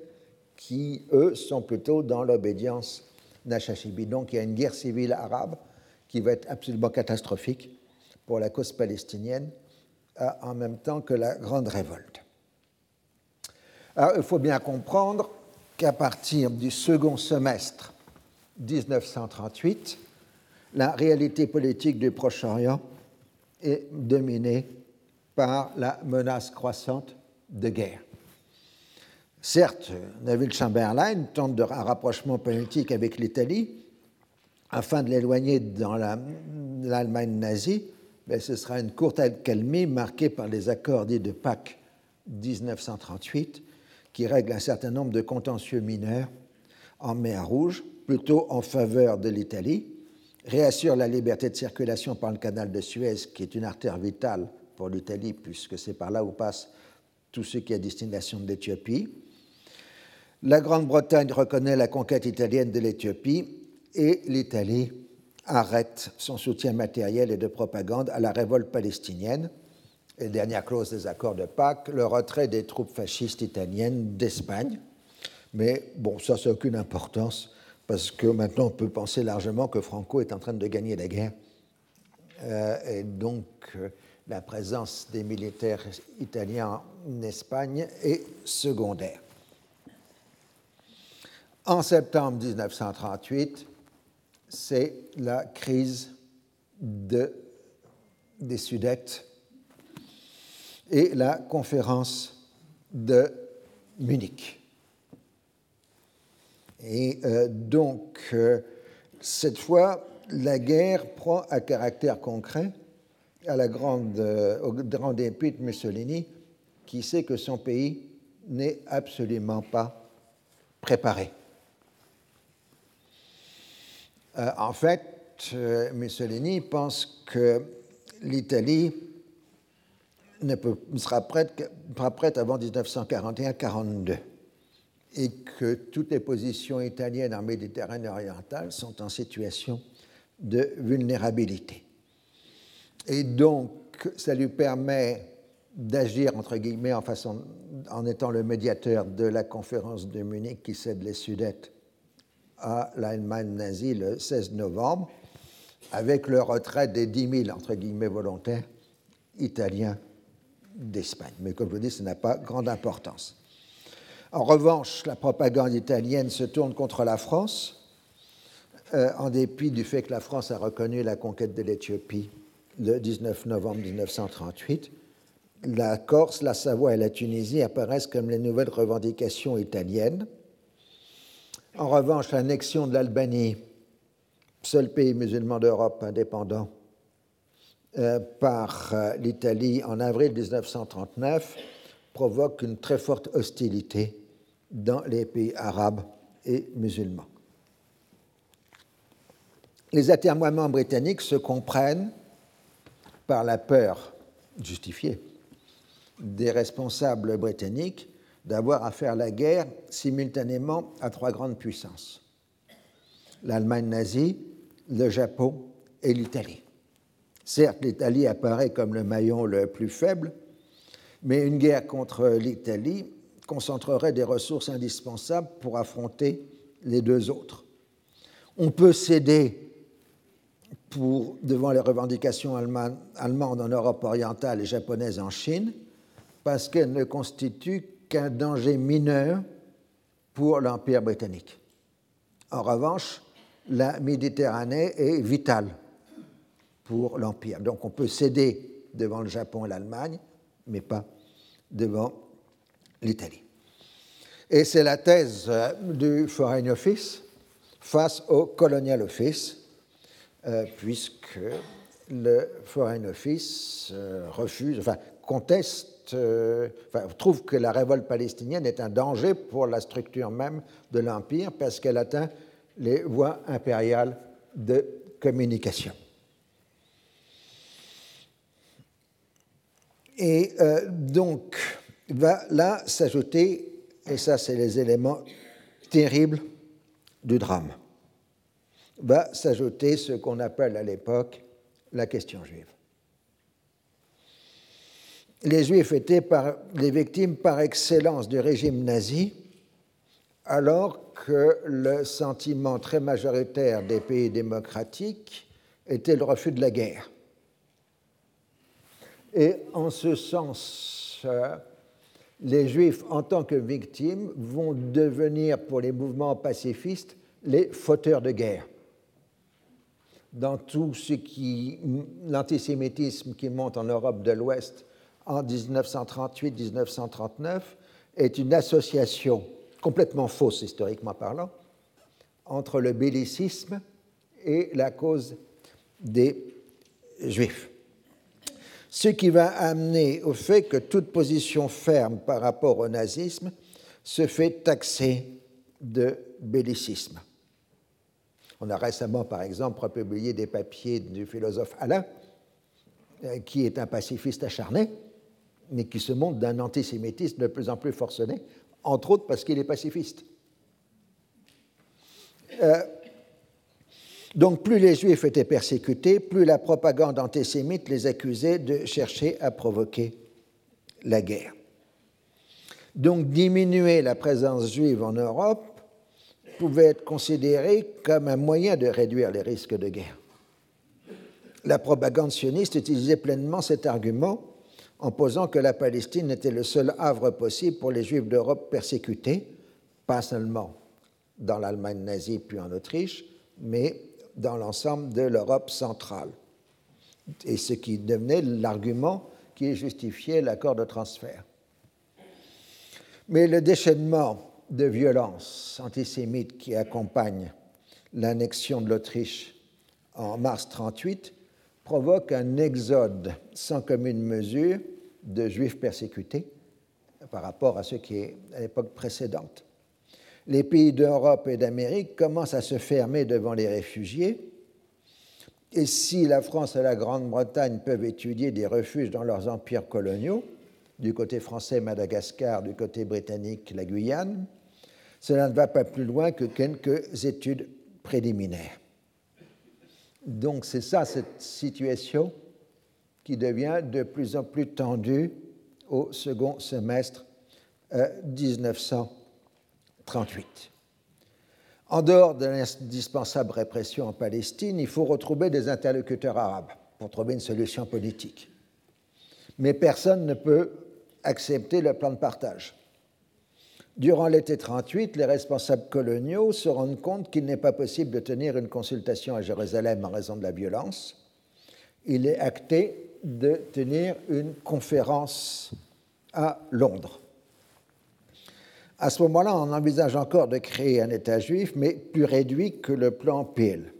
[SPEAKER 2] qui, eux, sont plutôt dans l'obédience Nashashibi. Donc il y a une guerre civile arabe qui va être absolument catastrophique pour la cause palestinienne en même temps que la grande révolte. Alors, il faut bien comprendre qu'à partir du second semestre 1938, la réalité politique du Proche-Orient est dominée par la menace croissante de guerre. Certes, Neville Chamberlain tente un rapprochement politique avec l'Italie afin de l'éloigner dans l'Allemagne nazie, mais ce sera une courte accalmie marquée par les accords dits de Pâques 1938 qui règle un certain nombre de contentieux mineurs en mer Rouge, plutôt en faveur de l'Italie, réassure la liberté de circulation par le canal de Suez, qui est une artère vitale pour l'Italie, puisque c'est par là où passe tout ce qui est à destination de l'Éthiopie. La Grande-Bretagne reconnaît la conquête italienne de l'Éthiopie et l'Italie arrête son soutien matériel et de propagande à la révolte palestinienne et dernière clause des accords de Pâques, le retrait des troupes fascistes italiennes d'Espagne. Mais bon, ça, ça n'a aucune importance, parce que maintenant, on peut penser largement que Franco est en train de gagner la guerre. Euh, et donc, euh, la présence des militaires italiens en Espagne est secondaire. En septembre 1938, c'est la crise de des Sudètes et la conférence de Munich. Et euh, donc, euh, cette fois, la guerre prend un caractère concret à la grande, euh, au grand dépit de Mussolini, qui sait que son pays n'est absolument pas préparé. en fait, Mussolini pense que l'Italie ne, sera prête, avant 1941-42 et que toutes les positions italiennes en Méditerranée orientale sont en situation de vulnérabilité. Et donc, ça lui permet d'agir, entre guillemets, en étant le médiateur de la conférence de Munich qui cède les Sudètes à l'Allemagne nazie le 16 novembre, avec le retrait des 10 000, entre guillemets, volontaires italiens d'Espagne. Mais comme je vous dis, ça n'a pas grande importance. En revanche, la propagande italienne se tourne contre la France, euh, en dépit du fait que la France a reconnu la conquête de l'Éthiopie le 19 novembre 1938. La Corse, la Savoie et la Tunisie apparaissent comme les nouvelles revendications italiennes. En revanche, l'annexion de l'Albanie, seul pays musulman d'Europe indépendant, par euh, l'Italie en avril 1939 provoque une très forte hostilité dans les pays arabes et musulmans. Les atermoiements britanniques se comprennent par la peur justifiée des responsables britanniques d'avoir à faire la guerre simultanément à trois grandes puissances, l'Allemagne nazie, le Japon et l'Italie. Certes, l'Italie apparaît comme le maillon le plus faible, mais une guerre contre l'Italie concentrerait des ressources indispensables pour affronter les deux autres. On peut céder pour, devant les revendications allemandes en Europe orientale et japonaises en Chine, parce qu'elles ne constituent qu'un danger mineur pour l'Empire britannique. En revanche, la Méditerranée est vitale pour l'Empire. Donc on peut céder devant le Japon et l'Allemagne, mais pas devant l'Italie. Et c'est la thèse euh, du Foreign Office face au Colonial Office, euh, puisque le Foreign Office euh, refuse, enfin conteste, enfin, trouve que la révolte palestinienne est un danger pour la structure même de l'Empire parce qu'elle atteint les voies impériales de communication. Et euh, donc, va là s'ajouter, et ça c'est les éléments terribles du drame, va s'ajouter ce qu'on appelle à l'époque la question juive. Les juifs étaient par, les victimes par excellence du régime nazi, alors que le sentiment très majoritaire des pays démocratiques était le refus de la guerre. Et en ce sens, les Juifs, en tant que victimes, vont devenir, pour les mouvements pacifistes, les fauteurs de guerre. Dans tout ce qui. l'antisémitisme qui monte en Europe de l'Ouest en 1938-1939 est une association complètement fausse, historiquement parlant, entre le bellicisme et la cause des Juifs ce qui va amener au fait que toute position ferme par rapport au nazisme se fait taxer de bellicisme. On a récemment, par exemple, publié des papiers du philosophe Alain, euh, qui est un pacifiste acharné, mais qui se montre d'un antisémitisme de plus en plus forcené, entre autres parce qu'il est pacifiste. Euh, donc plus les Juifs étaient persécutés, plus la propagande antisémite les accusait de chercher à provoquer la guerre. Donc diminuer la présence juive en Europe pouvait être considéré comme un moyen de réduire les risques de guerre. La propagande sioniste utilisait pleinement cet argument en posant que la Palestine était le seul havre possible pour les Juifs d'Europe persécutés, pas seulement dans l'Allemagne nazie puis en Autriche, mais dans l'ensemble de l'Europe centrale. et ce qui devenait l'argument qui justifiait l'accord de transfert. Mais le déchaînement de violence antisémite qui accompagne l'annexion de l'Autriche en mars 1938 provoque un exode sans commune mesure de juifs persécutés par rapport à ce qui est à l'époque précédente les pays d'Europe et d'Amérique commencent à se fermer devant les réfugiés. Et si la France et la Grande-Bretagne peuvent étudier des refuges dans leurs empires coloniaux, du côté français Madagascar, du côté britannique la Guyane, cela ne va pas plus loin que quelques études préliminaires. Donc c'est ça, cette situation qui devient de plus en plus tendue au second semestre euh, 1900. 38. En dehors de l'indispensable répression en Palestine, il faut retrouver des interlocuteurs arabes pour trouver une solution politique. Mais personne ne peut accepter le plan de partage. Durant l'été 38, les responsables coloniaux se rendent compte qu'il n'est pas possible de tenir une consultation à Jérusalem en raison de la violence. Il est acté de tenir une conférence à Londres. À ce moment-là, on envisage encore de créer un État juif, mais plus réduit que le plan Peel.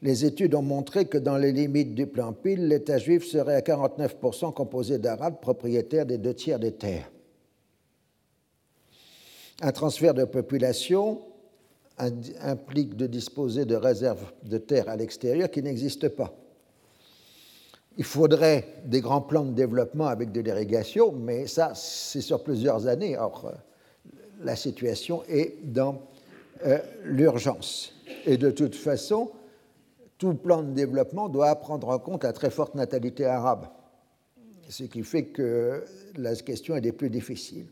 [SPEAKER 2] Les études ont montré que dans les limites du plan Peel, l'État juif serait à 49% composé d'Arabes propriétaires des deux tiers des terres. Un transfert de population implique de disposer de réserves de terres à l'extérieur qui n'existent pas. Il faudrait des grands plans de développement avec de l'irrigation, mais ça, c'est sur plusieurs années. Or, euh, la situation est dans euh, l'urgence. Et de toute façon, tout plan de développement doit prendre en compte la très forte natalité arabe, ce qui fait que la question est des plus difficiles.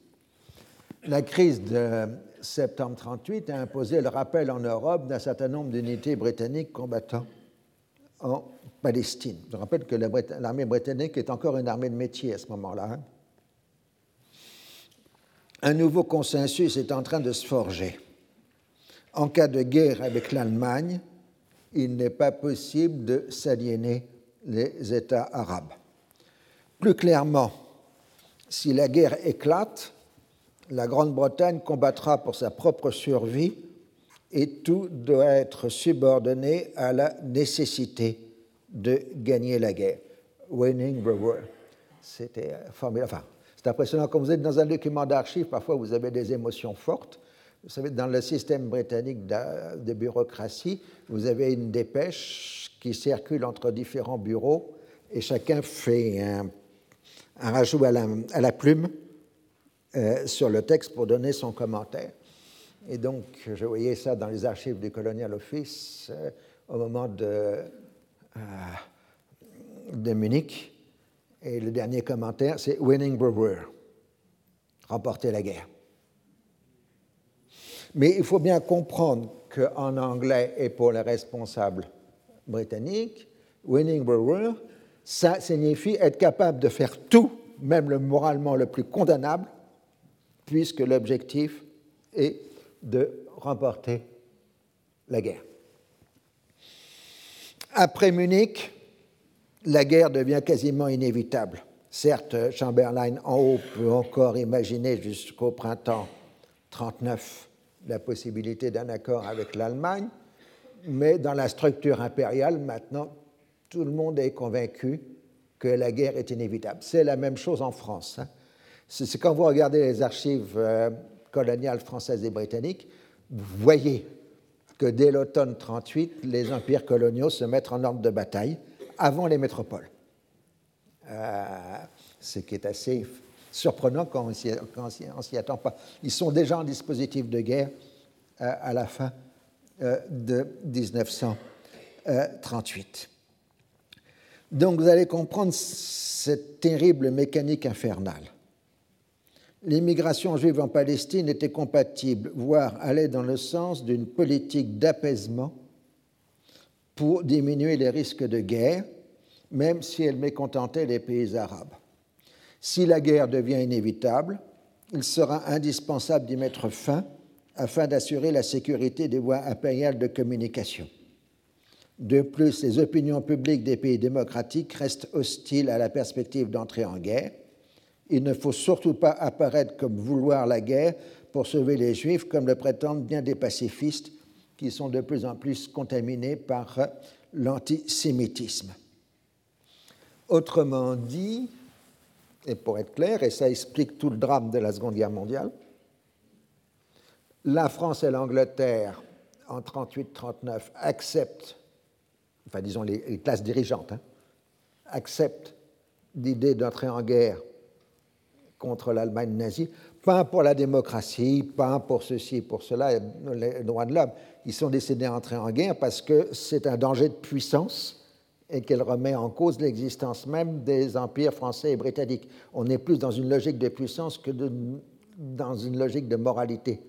[SPEAKER 2] La crise de septembre 38 a imposé le rappel en Europe d'un certain nombre d'unités britanniques combattant en Palestine. Je rappelle que l'armée britannique est encore une armée de métier à ce moment-là. Hein. Un nouveau consensus est en train de se forger. En cas de guerre avec l'Allemagne, il n'est pas possible de s'aliéner les États arabes. Plus clairement, si la guerre éclate, la Grande-Bretagne combattra pour sa propre survie et tout doit être subordonné à la nécessité de gagner la guerre. Winning the war. C'était formidable. Enfin, c'est impressionnant. Quand vous êtes dans un document d'archives, parfois vous avez des émotions fortes. Vous savez, dans le système britannique de bureaucratie, vous avez une dépêche qui circule entre différents bureaux et chacun fait un, rajout à la, plume euh, sur le texte pour donner son commentaire. Et donc, je voyais ça dans les archives du Colonial Office euh, au moment de euh, de Munich. Et le dernier commentaire, c'est Winning the War, remporter la guerre. Mais il faut bien comprendre qu'en anglais et pour les responsables britanniques, Winning the War, ça signifie être capable de faire tout, même le moralement le plus condamnable, puisque l'objectif est de remporter la guerre. Après Munich, la guerre devient quasiment inévitable. Certes, Chamberlain en haut peut encore imaginer jusqu'au printemps 1939 la possibilité d'un accord avec l'Allemagne, mais dans la structure impériale, maintenant, tout le monde est convaincu que la guerre est inévitable. C'est la même chose en France. Hein. C'est quand vous regardez les archives euh, coloniales françaises et britanniques, vous voyez que dès l'automne 38, les empires coloniaux se mettent en ordre de bataille avant les métropoles. Euh, ce qui est assez surprenant quand on ne s'y attend pas. Ils sont déjà en dispositif de guerre euh, à la fin euh, de 1938. Donc vous allez comprendre cette terrible mécanique infernale l'immigration juive en Palestine était compatible, voire allait dans le sens d'une politique d'apaisement pour diminuer les risques de guerre, même si elle mécontentait les pays arabes. Si la guerre devient inévitable, il sera indispensable d'y mettre fin afin d'assurer la sécurité des voies impériales de communication. De plus, les opinions publiques des pays démocratiques restent hostiles à la perspective d'entrer en guerre. Il ne faut surtout pas apparaître comme vouloir la guerre pour sauver les Juifs, comme le prétendent bien des pacifistes qui sont de plus en plus contaminés par l'antisémitisme. Autrement dit, et pour être clair, et ça explique tout le drame de la Seconde Guerre mondiale, la France et l'Angleterre, en 38-39, acceptent, enfin disons les, classes dirigeantes, hein, acceptent l'idée d'entrer en guerre contre l'Allemagne nazie, pas pour la démocratie, pas pour ceci, pour cela, les droits de l'homme. Ils sont décidés à entrer en guerre parce que c'est un danger de puissance et qu'elle remet en cause l'existence même des empires français et britanniques. On est plus dans une logique de puissance que dans une logique de moralité.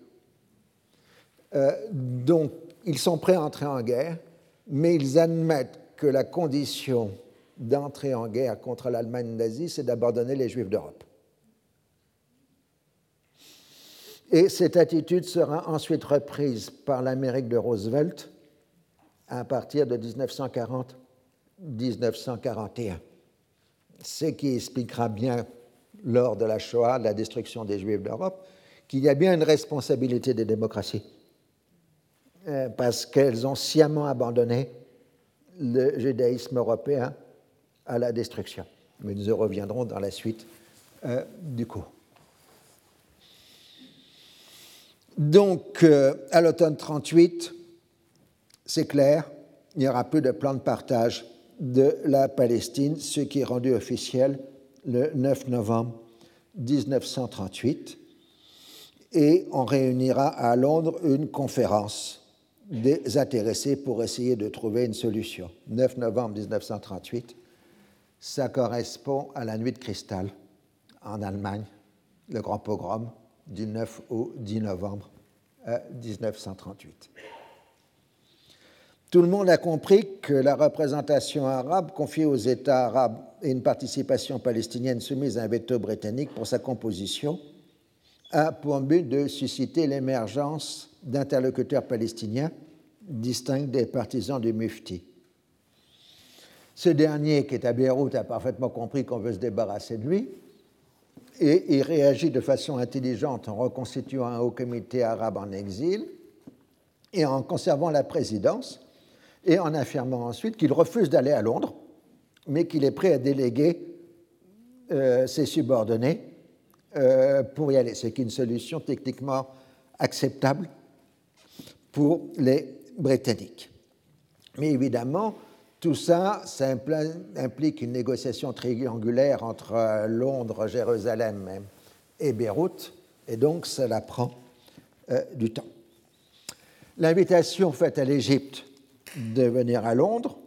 [SPEAKER 2] Euh, donc, ils sont prêts à entrer en guerre, mais ils admettent que la condition d'entrer en guerre contre l'Allemagne nazie, c'est d'abandonner les Juifs d'Europe. Et cette attitude sera ensuite reprise par l'Amérique de Roosevelt à partir de 1940-1941. Ce qui expliquera bien lors de la Shoah, la destruction des Juifs d'Europe, qu'il y a bien une responsabilité des démocraties euh, parce qu'elles ont sciemment abandonné le judaïsme européen à la destruction. Mais nous y reviendrons dans la suite euh, du cours. Donc, euh, à l'automne 38, c'est clair, il n'y aura plus de plan de partage de la Palestine, ce qui est rendu officiel le 9 novembre 1938. Et on réunira à Londres une conférence des intéressés pour essayer de trouver une solution. 9 novembre 1938, ça correspond à la nuit de cristal en Allemagne, le grand pogrom du 9 au 10 novembre 1938. Euh, Tout le monde a compris que la représentation arabe confiée aux États arabes et une participation palestinienne soumise à un veto britannique pour sa composition a pour but de susciter l'émergence d'interlocuteurs palestiniens distincts des partisans du Mufti. Ce dernier, qui est à Beyrouth, a parfaitement compris qu'on veut se débarrasser de lui et il réagit de façon intelligente en reconstituant un haut comité arabe en exil et en conservant la présidence et en affirmant ensuite qu'il refuse d'aller à Londres, mais qu'il est prêt à déléguer euh, ses subordonnés euh, pour y aller. C'est une solution techniquement acceptable pour les Britanniques. Mais évidemment, tout ça, ça implique une négociation triangulaire entre euh, Londres, Jérusalem et Beyrouth, et donc cela prend euh, du temps. L'invitation faite à l'Égypte de venir à Londres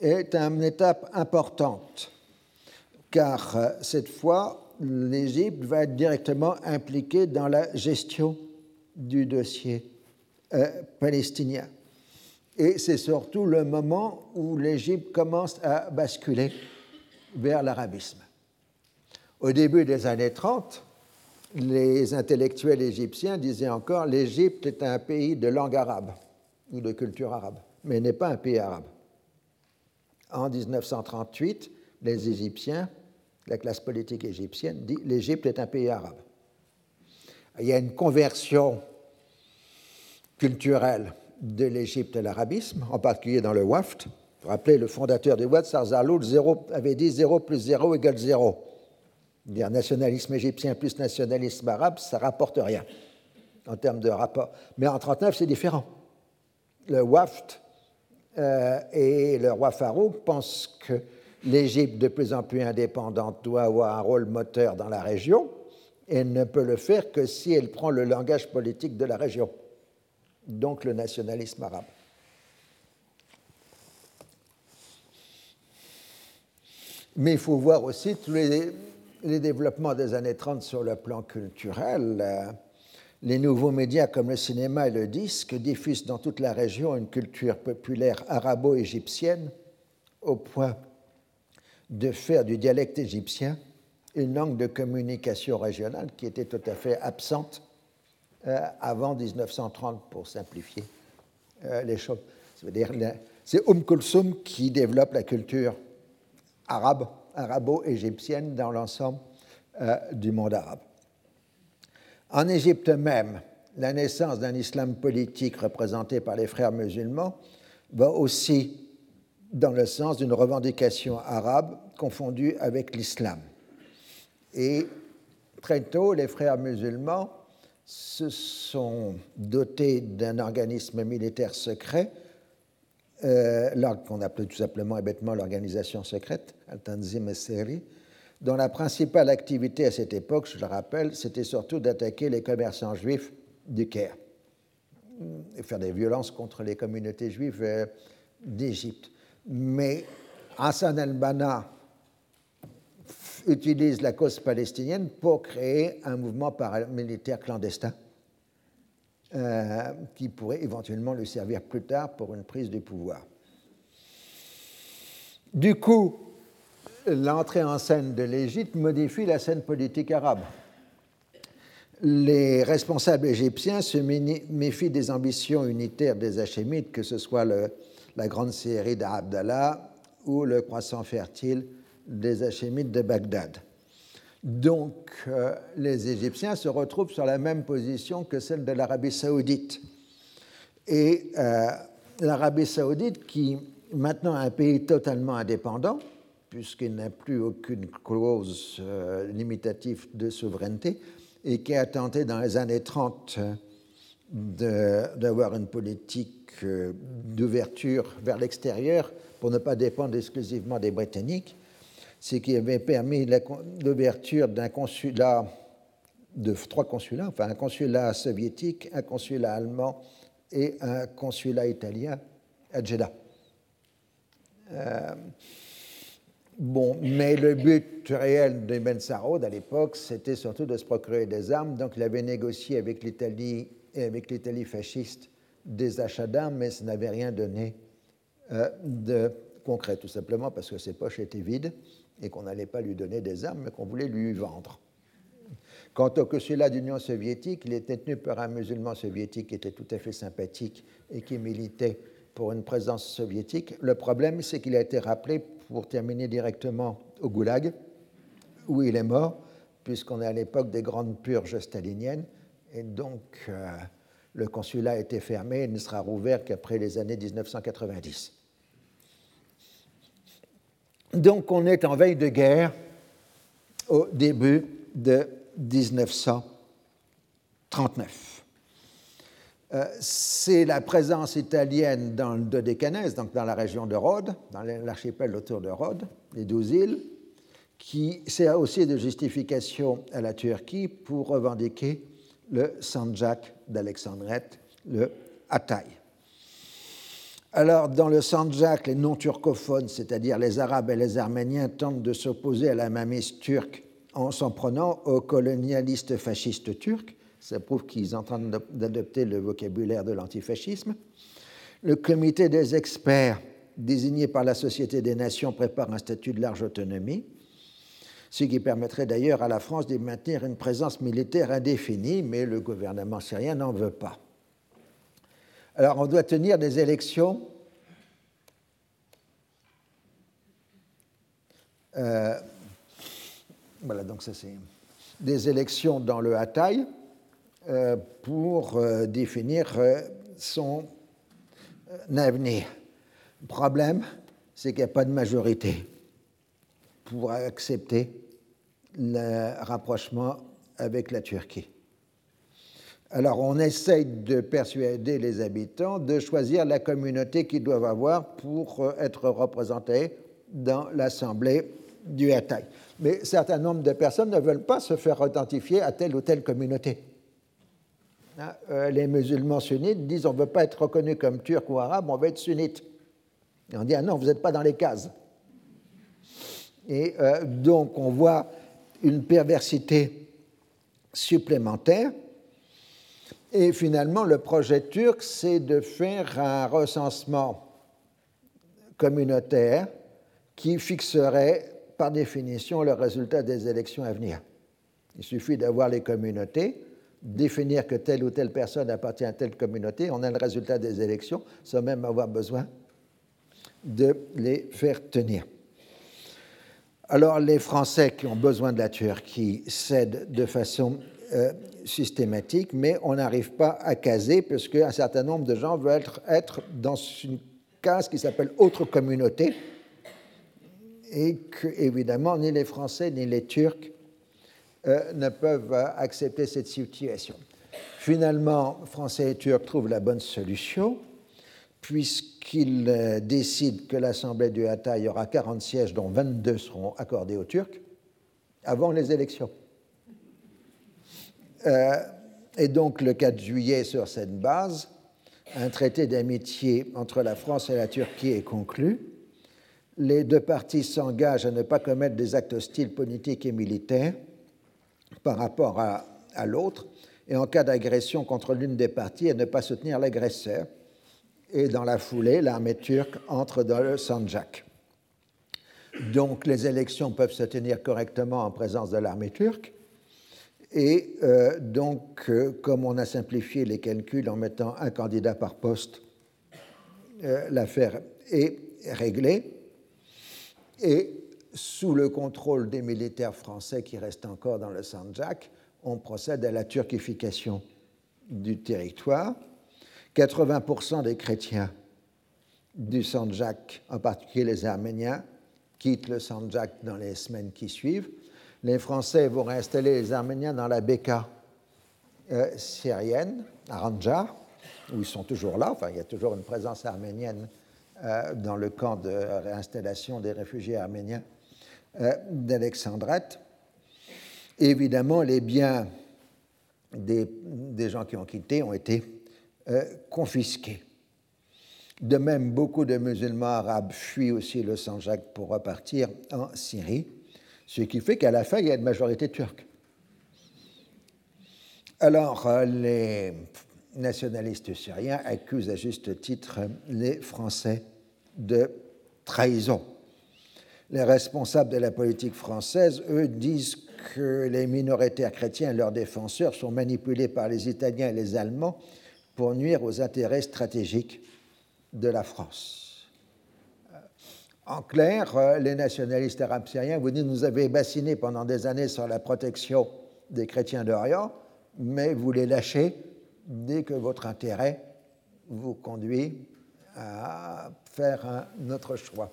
[SPEAKER 2] est une étape importante, car euh, cette fois, l'Égypte va être directement impliquée dans la gestion du dossier palestinien. Et c'est surtout le moment où l'Égypte commence à basculer vers l'arabisme. Au début des années 30, les intellectuels égyptiens disaient encore l'Égypte est un pays de langue arabe ou de culture arabe, mais n'est pas un pays arabe. En 1938, les Égyptiens, la classe politique égyptienne, dit l'Égypte est un pays arabe. Il y a une conversion culturelle de l'Égypte à l'arabisme, en particulier dans le WAFT. Vous vous rappelez, le fondateur du WAFT, Sarzaloul, avait dit 0 plus 0 égale 0. Dire nationalisme égyptien plus nationalisme arabe, ça rapporte rien en termes de rapport. Mais en 1939, c'est différent. Le WAFT euh, et le roi Farouk pensent que l'Égypte, de plus en plus indépendante, doit avoir un rôle moteur dans la région et ne peut le faire que si elle prend le langage politique de la région donc le nationalisme arabe. Mais il faut voir aussi tous les, développements des années 30 sur le plan culturel. Les nouveaux médias comme le cinéma et le disque diffusent dans toute la région une culture populaire arabo-égyptienne au point de faire du dialecte égyptien une langue de communication régionale qui était tout à fait absente euh, avant 1930, pour simplifier euh, les choses. C'est Umm Kulsum qui développe la culture arabe, arabo-égyptienne dans l'ensemble euh, du monde arabe. En Égypte même, la naissance d'un islam politique représenté par les frères musulmans va aussi dans le sens d'une revendication arabe confondue avec l'islam. Et très tôt, les frères musulmans se sont dotés d'un organisme militaire secret, euh, qu'on appelait tout simplement et bêtement l'organisation secrète, Al-Tanzim Seri, dont la principale activité à cette époque, je le rappelle, c'était surtout d'attaquer les commerçants juifs du Caire et faire des violences contre les communautés juives euh, d'Égypte. Mais Hassan al-Banna utilise la cause palestinienne pour créer un mouvement paramilitaire clandestin euh, qui pourrait éventuellement lui servir plus tard pour une prise du pouvoir. Du coup, l'entrée en scène de l'Égypte modifie la scène politique arabe. Les responsables égyptiens se méfient des ambitions unitaires des Hachémites, que ce soit la grande série d'Abdallah ou le croissant fertile des Hachémites de Bagdad. Donc, euh, les Égyptiens se retrouvent sur la même position que celle de l'Arabie saoudite. Et euh, l'Arabie saoudite, qui maintenant est un pays totalement indépendant, puisqu'il n'a plus aucune clause euh, limitative de souveraineté, et qui a tenté dans les années 30 d'avoir une politique d'ouverture vers l'extérieur pour ne pas dépendre exclusivement des Britanniques, ce qui avait permis l'ouverture d'un consulat, de trois consulats, enfin un consulat soviétique, un consulat allemand et un consulat italien à Jeddah. Euh, bon, mais le but réel de Ben à l'époque, c'était surtout de se procurer des armes. Donc il avait négocié avec l'Italie et avec l'Italie fasciste des achats d'armes, mais ça n'avait rien donné euh, de concret, tout simplement parce que ses poches étaient vides et qu'on n'allait pas lui donner des armes, mais qu'on voulait lui vendre. Quant au consulat d'Union soviétique, il était tenu par un musulman soviétique qui était tout à fait sympathique et qui militait pour une présence soviétique. Le problème, c'est qu'il a été rappelé pour terminer directement au Goulag, où il est mort, puisqu'on est à l'époque des grandes purges staliniennes, et donc euh, le consulat a été fermé et ne sera rouvert qu'après les années 1990. Donc on est en veille de guerre au début de 1939. Euh, c'est la présence italienne dans le Dodécanèse, donc dans la région de Rhodes, dans l'archipel autour de Rhodes, les douze îles, qui sert aussi de justification à la Turquie pour revendiquer le Sanjak d'Alexandrette, le Hatay. Alors, dans le Sanjak, les non-turcophones, c'est-à-dire les Arabes et les Arméniens, tentent de s'opposer à la mainmise turque en s'en prenant aux colonialistes fascistes turcs. Ça prouve qu'ils sont en train d'adopter le vocabulaire de l'antifascisme. Le comité des experts désigné par la Société des Nations prépare un statut de large autonomie, ce qui permettrait d'ailleurs à la France de maintenir une présence militaire indéfinie, mais le gouvernement syrien n'en veut pas. Alors on doit tenir des élections euh, voilà, donc ça c'est des élections dans le Hatay euh, pour euh, définir son avenir. Le problème, c'est qu'il n'y a pas de majorité pour accepter le rapprochement avec la Turquie. Alors on essaye de persuader les habitants de choisir la communauté qu'ils doivent avoir pour euh, être représentés dans l'Assemblée du Hatay. Mais certain nombre de personnes ne veulent pas se faire identifier à telle ou telle communauté. Hein, euh, les musulmans sunnites disent on ne veut pas être reconnu comme turc ou arabe, on veut être sunnite. Et on dit ah non, vous n'êtes pas dans les cases. Et euh, donc on voit une perversité supplémentaire et finalement, le projet turc, c'est de faire un recensement communautaire qui fixerait par définition le résultat des élections à venir. Il suffit d'avoir les communautés définir que telle ou telle personne appartient à telle communauté, on a le résultat des élections sans même avoir besoin de les faire tenir. Alors les Français qui ont besoin de la Turquie cèdent de façon euh, systématique, mais on n'arrive pas à caser parce qu'un certain nombre de gens veulent être, dans une case qui s'appelle autre communauté et que, évidemment, ni les Français ni les Turcs euh, ne peuvent accepter cette situation. Finalement, Français et Turcs trouvent la bonne solution puisqu'ils euh, décident que l'Assemblée du Hatay aura 40 sièges, dont 22 seront accordés aux Turcs, avant les élections. Euh, et donc, le 4 juillet, sur cette base, un traité d'amitié entre la France et la Turquie est conclu. Les deux parties s'engagent à ne pas commettre des actes hostiles politiques et militaires par rapport à, à l'autre, et en cas d'agression contre l'une des parties, à ne pas soutenir l'agresseur. Et dans la foulée, l'armée turque entre dans le Sanjak. Donc les élections peuvent se tenir correctement en présence de l'armée turque, et euh, donc, euh, comme on a simplifié les calculs en mettant un candidat par poste, euh, l'affaire est réglée. Et sous le contrôle des militaires français qui restent encore dans le Sanjak, on procède à la turquification du territoire. 80% des chrétiens du Sanjak, en particulier les Arméniens, quittent le Sanjak dans les semaines qui suivent les Français vont réinstaller les Arméniens dans la Beka euh, syrienne, à Ranja, où ils sont toujours là. Enfin, il y a toujours une présence arménienne euh, dans le camp de réinstallation des réfugiés arméniens euh, d'Alexandrette. Évidemment, les biens des, des, gens qui ont quitté ont été confisqués. De même, beaucoup de musulmans arabes fuient aussi le Sanjak pour repartir en Syrie ce qui fait qu'à la fin, il y a une majorité turque. Alors, euh, les nationalistes syriens accusent à juste titre les Français de trahison. Les responsables de la politique française, eux, disent que les minoritaires chrétiens et leurs défenseurs sont manipulés par les Italiens et les Allemands pour nuire aux intérêts stratégiques de la France. En clair, euh, les nationalistes arabes syriens vous disent nous avez bassiné pendant des années sur la protection des chrétiens d'Orient, mais vous les lâchez dès que votre intérêt vous conduit à faire un autre choix.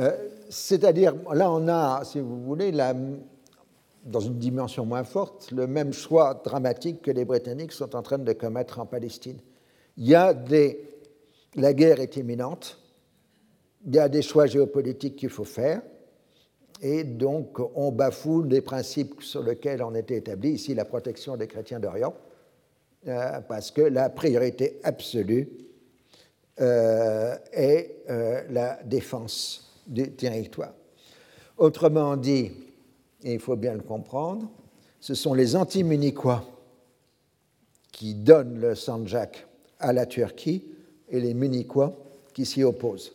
[SPEAKER 2] Euh, c'est-à-dire, là, on a, si vous voulez, dans une dimension moins forte, le même choix dramatique que les Britanniques sont en train de commettre en Palestine. Il la guerre est imminente, il y a des choix géopolitiques qu'il faut faire, et donc on bafoue les principes sur lesquels on était établi, ici la protection des chrétiens d'Orient, euh, parce que la priorité absolue euh, est euh, la défense du territoire. Autrement dit, et il faut bien le comprendre, ce sont les anti-munichois qui donnent le Sanjak à la Turquie et les munichois qui s'y opposent.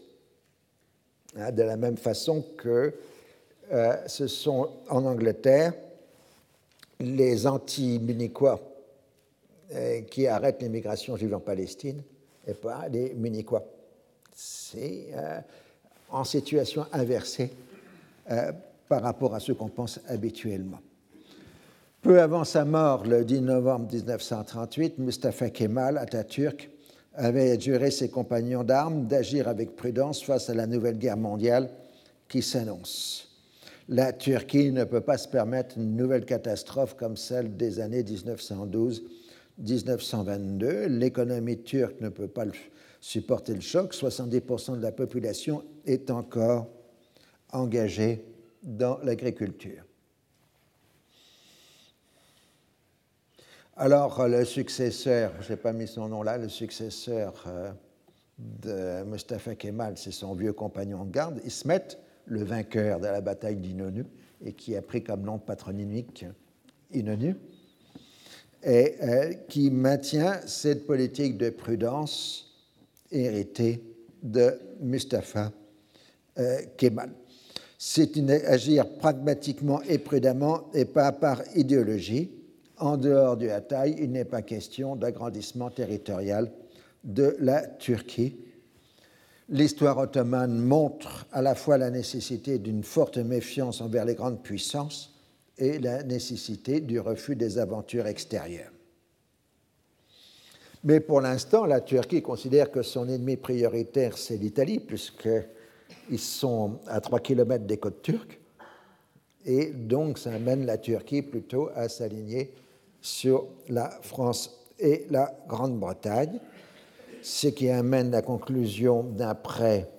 [SPEAKER 2] Hein, de la même façon que euh, ce sont en Angleterre les anti-munichois euh, qui arrêtent l'immigration juive en Palestine et pas les munichois. C'est euh, en situation inversée par rapport à ce qu'on pense habituellement. Peu avant sa mort, le 10 novembre 1938, Mustafa Kemal Atatürk avait adjuré ses compagnons d'armes d'agir avec prudence face à la nouvelle guerre mondiale qui s'annonce. La Turquie ne peut pas se permettre une nouvelle catastrophe comme celle des années 1912-1922. L'économie turque ne peut pas supporter le choc. 70% de la population est encore engagée dans l'agriculture. Alors, le successeur, je n'ai pas mis son nom là, le successeur euh, de Mustafa Kemal, c'est son vieux compagnon de garde, Ismet, le vainqueur de la bataille d'Inonu, et qui a pris comme nom patronymique Inonu, et euh, qui maintient cette politique de prudence héritée de Mustafa euh, Kemal. C'est agir pragmatiquement et prudemment et pas par idéologie en dehors du Hatay, il n'est pas question d'agrandissement territorial de la Turquie. L'histoire ottomane montre à la fois la nécessité d'une forte méfiance envers les grandes puissances et la nécessité du refus des aventures extérieures. Mais pour l'instant, la Turquie considère que son ennemi prioritaire, c'est l'Italie, puisqu'ils sont à 3 km des côtes turques. Et donc, ça amène la Turquie plutôt à s'aligner sur la France et la Grande-Bretagne, ce qui amène la conclusion d'un prêt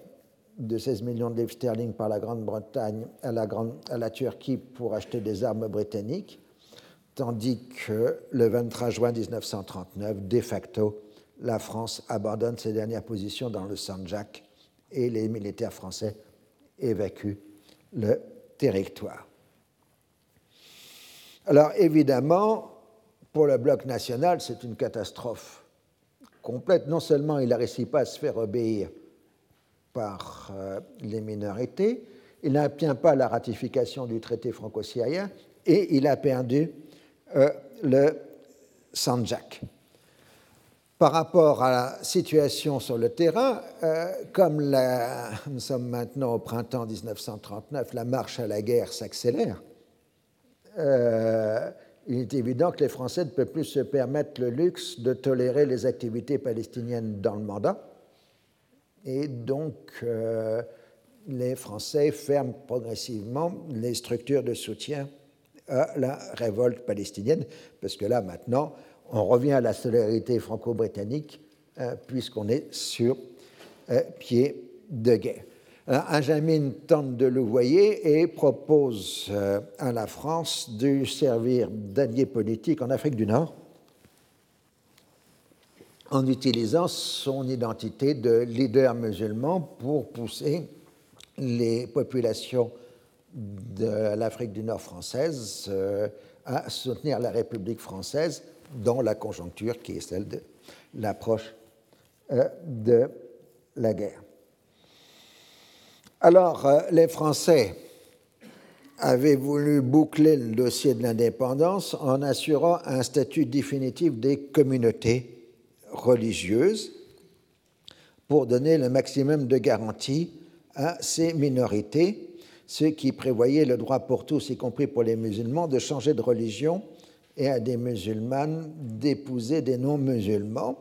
[SPEAKER 2] de 16 millions de livres sterling par la Grande-Bretagne à la, Turquie pour acheter des armes britanniques tandis que le 23 juin 1939, de facto, la France abandonne ses dernières positions dans le Sanjak et les militaires français évacuent le territoire. Alors évidemment, pour le bloc national, c'est une catastrophe complète. Non seulement il n'a réussi pas à se faire obéir par euh, les minorités, il n'obtient pas la ratification du traité franco-syrien et il a perdu euh, le Sanjak. Par rapport à la situation sur le terrain, euh, comme nous sommes maintenant au printemps 1939, la marche à la guerre s'accélère, il est évident que les Français ne peuvent plus se permettre le luxe de tolérer les activités palestiniennes dans le mandat. Et donc, les Français ferment progressivement les structures de soutien à la révolte palestinienne, parce que là, maintenant, on revient à la solidarité franco-britannique, euh, puisqu'on est sur euh, pied de guerre. Alors, tente de le voyer et propose euh, à la France de servir d'allié politique en Afrique du Nord en utilisant son identité de leader musulman pour pousser les populations de l'Afrique du Nord française euh, à soutenir la République française dans la conjoncture qui est celle de l'approche euh, de la guerre. Alors, euh, les Français avaient voulu boucler le dossier de l'indépendance en assurant un statut définitif des communautés religieuses pour donner le maximum de garanties à ces minorités ce qui prévoyait le droit pour tous, y compris pour les musulmans, de changer de religion et à des musulmanes d'épouser des non-musulmans.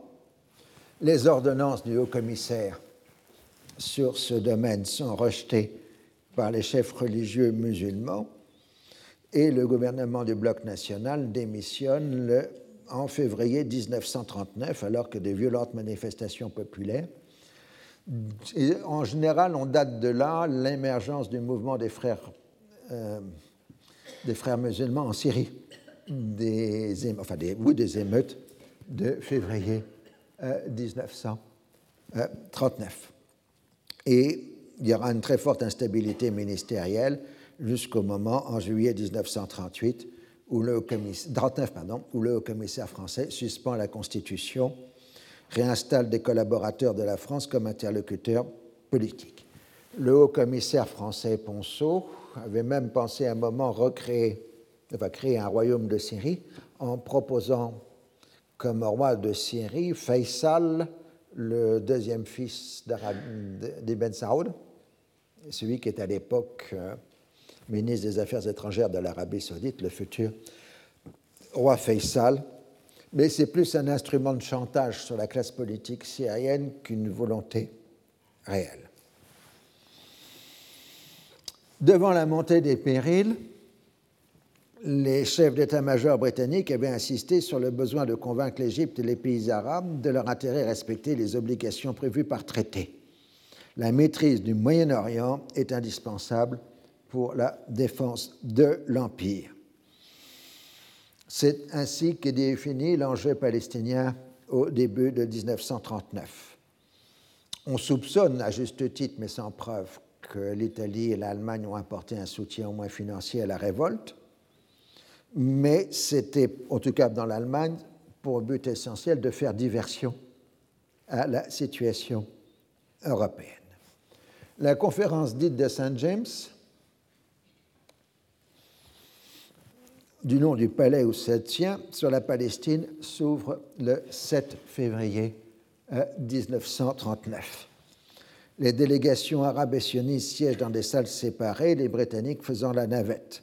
[SPEAKER 2] Les ordonnances du haut-commissaire sur ce domaine sont rejetées par les chefs religieux musulmans et le gouvernement du bloc national démissionne en février 1939 alors que de violentes manifestations populaires en général, on date de là l'émergence du mouvement des frères, euh, des frères musulmans en Syrie, des, enfin des, ou des émeutes de février 1939. Et il y aura une très forte instabilité ministérielle jusqu'au moment, en juillet 1938, où le, le commissaire français suspend la Constitution réinstalle des collaborateurs de la France comme interlocuteurs politiques. Le haut-commissaire français Ponceau avait même pensé à un moment recréer, va créer un royaume de Syrie en proposant comme roi de Syrie Faisal, le deuxième fils d'Ibn Saoud, celui qui est à l'époque euh, ministre des Affaires étrangères de l'Arabie saoudite, le futur roi Faisal, mais c'est plus un instrument de chantage sur la classe politique syrienne qu'une volonté réelle. Devant la montée des périls, les chefs d'état-major britanniques avaient insisté sur le besoin de convaincre l'Égypte et les pays arabes de leur intérêt à respecter les obligations prévues par traité. La maîtrise du Moyen-Orient est indispensable pour la défense de l'Empire. C'est ainsi qu'est défini l'enjeu palestinien au début de 1939. On soupçonne, à juste titre mais sans preuve, que l'Italie et l'Allemagne ont apporté un soutien au moins financier à la révolte, mais c'était, en tout cas dans l'Allemagne, pour but essentiel de faire diversion à la situation européenne. La conférence dite de Saint James du nom du palais où se tient sur la Palestine s'ouvre le 7 février 1939. Les délégations arabes et sionistes siègent dans des salles séparées, les Britanniques faisant la navette.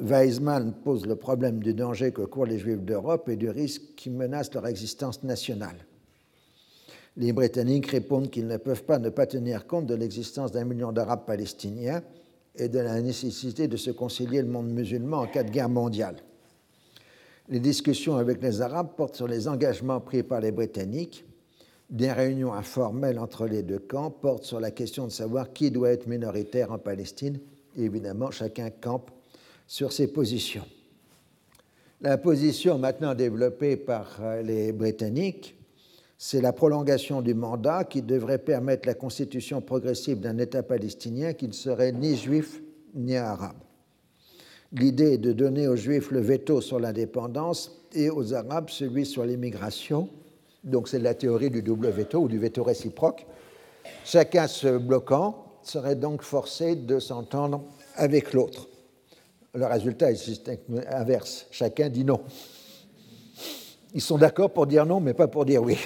[SPEAKER 2] Weizmann pose le problème du danger que courent les Juifs d'Europe et du risque qui menace leur existence nationale. Les Britanniques répondent qu'ils ne peuvent pas ne pas tenir compte de l'existence d'un million d'Arabes palestiniens et de la nécessité de se concilier le monde musulman en cas de guerre mondiale. Les discussions avec les Arabes portent sur les engagements pris par les Britanniques. Des réunions informelles entre les deux camps portent sur la question de savoir qui doit être minoritaire en Palestine. Évidemment, chacun campe sur ses positions. La position maintenant développée par euh, les Britanniques, c'est la prolongation du mandat qui devrait permettre la constitution progressive d'un État palestinien qui ne serait ni juif ni arabe. L'idée est de donner aux juifs le veto sur l'indépendance et aux arabes celui sur l'immigration. Donc c'est la théorie du double veto ou du veto réciproque. Chacun se bloquant serait donc forcé de s'entendre avec l'autre le résultat est inverse. Chacun dit non. Ils sont d'accord pour dire non, mais pas pour dire oui.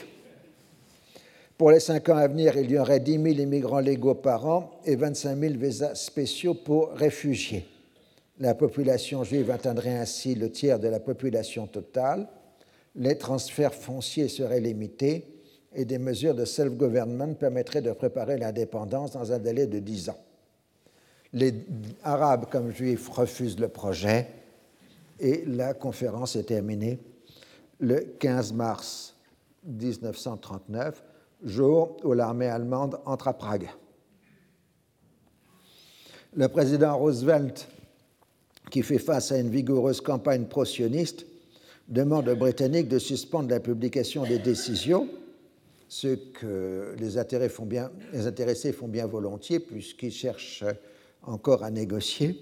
[SPEAKER 2] Pour les cinq ans à venir, il y aurait 10 000 immigrants légaux par an et 25 000 visas spéciaux pour réfugiés. La population juive atteindrait ainsi le tiers de la population totale. Les transferts fonciers seraient limités et des mesures de self-government permettraient de préparer l'indépendance dans un délai de 10 ans. Les Arabes comme Juifs refusent le projet et la conférence est terminée le 15 mars 1939, jour où l'armée allemande entre à Prague. Le président Roosevelt, qui fait face à une vigoureuse campagne pro-sioniste, demande aux Britanniques de suspendre la publication des décisions, ce que les, les intéressés font bien volontiers puisqu'ils cherchent encore à négocier.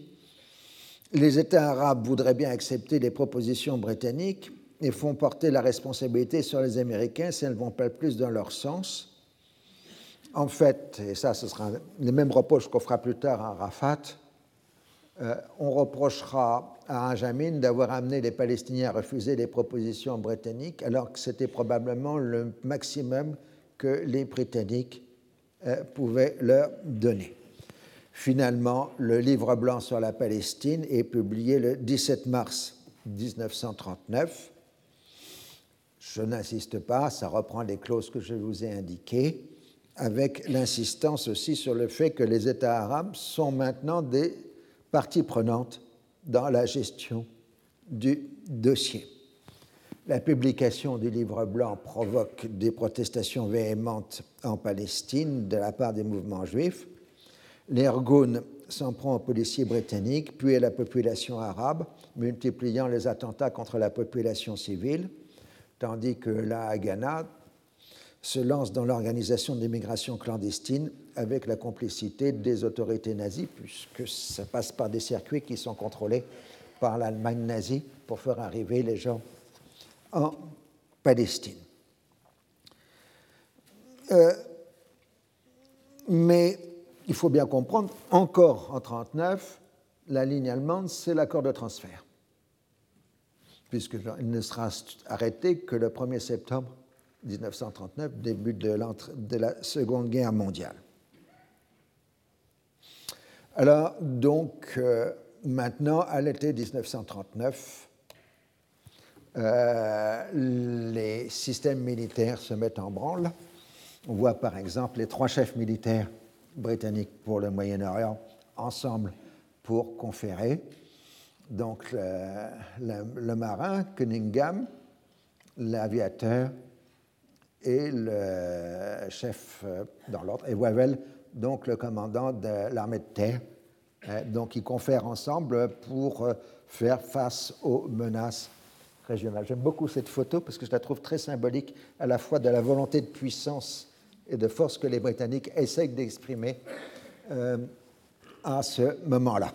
[SPEAKER 2] Les États arabes voudraient bien accepter les propositions britanniques et font porter la responsabilité sur les Américains si elles ne vont pas plus dans leur sens. En fait, et ça ce sera les mêmes reproches qu'on fera plus tard à Rafat, euh, on reprochera à Benjamin d'avoir amené les Palestiniens à refuser les propositions britanniques alors que c'était probablement le maximum que les Britanniques euh, pouvaient leur donner. Finalement, le livre blanc sur la Palestine est publié le 17 mars 1939. Je n'insiste pas, ça reprend les clauses que je vous ai indiquées, avec l'insistance aussi sur le fait que les États arabes sont maintenant des parties prenantes dans la gestion du dossier. La publication du livre blanc provoque des protestations véhémentes en Palestine de la part des mouvements juifs L'Ergoun s'en prend aux policiers britanniques, puis à la population arabe, multipliant les attentats contre la population civile, tandis que la Haganah se lance dans l'organisation d'immigration clandestine avec la complicité des autorités nazies, puisque ça passe par des circuits qui sont contrôlés par l'Allemagne nazie pour faire arriver les gens en Palestine. Euh, mais il faut bien comprendre, encore en 1939, la ligne allemande, c'est l'accord de transfert, puisqu'il ne sera arrêté que le 1er septembre 1939, début de, la Seconde Guerre mondiale. Alors, donc, euh, maintenant, à l'été 1939, euh, les systèmes militaires se mettent en branle. On voit par exemple les trois chefs militaires britanniques pour le Moyen-Orient ensemble pour conférer. Donc le, marin, Cunningham, l'aviateur et le chef euh, dans l'ordre, et Wavell, donc le commandant de l'armée de terre. Hein, donc ils confèrent ensemble pour euh, faire face aux menaces régionales. J'aime beaucoup cette photo parce que je la trouve très symbolique à la fois de la volonté de puissance et de force que les Britanniques essayent d'exprimer euh, à ce moment-là.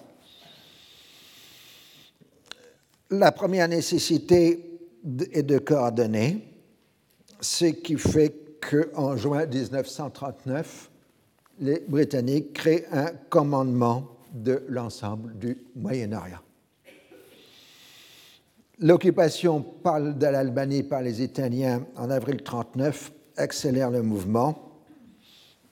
[SPEAKER 2] La première nécessité est de coordonner, ce qui fait qu'en juin 1939, les Britanniques créent un commandement de l'ensemble du Moyen-Orient. L'occupation de l'Albanie par les Italiens en avril 1939 accélère le mouvement.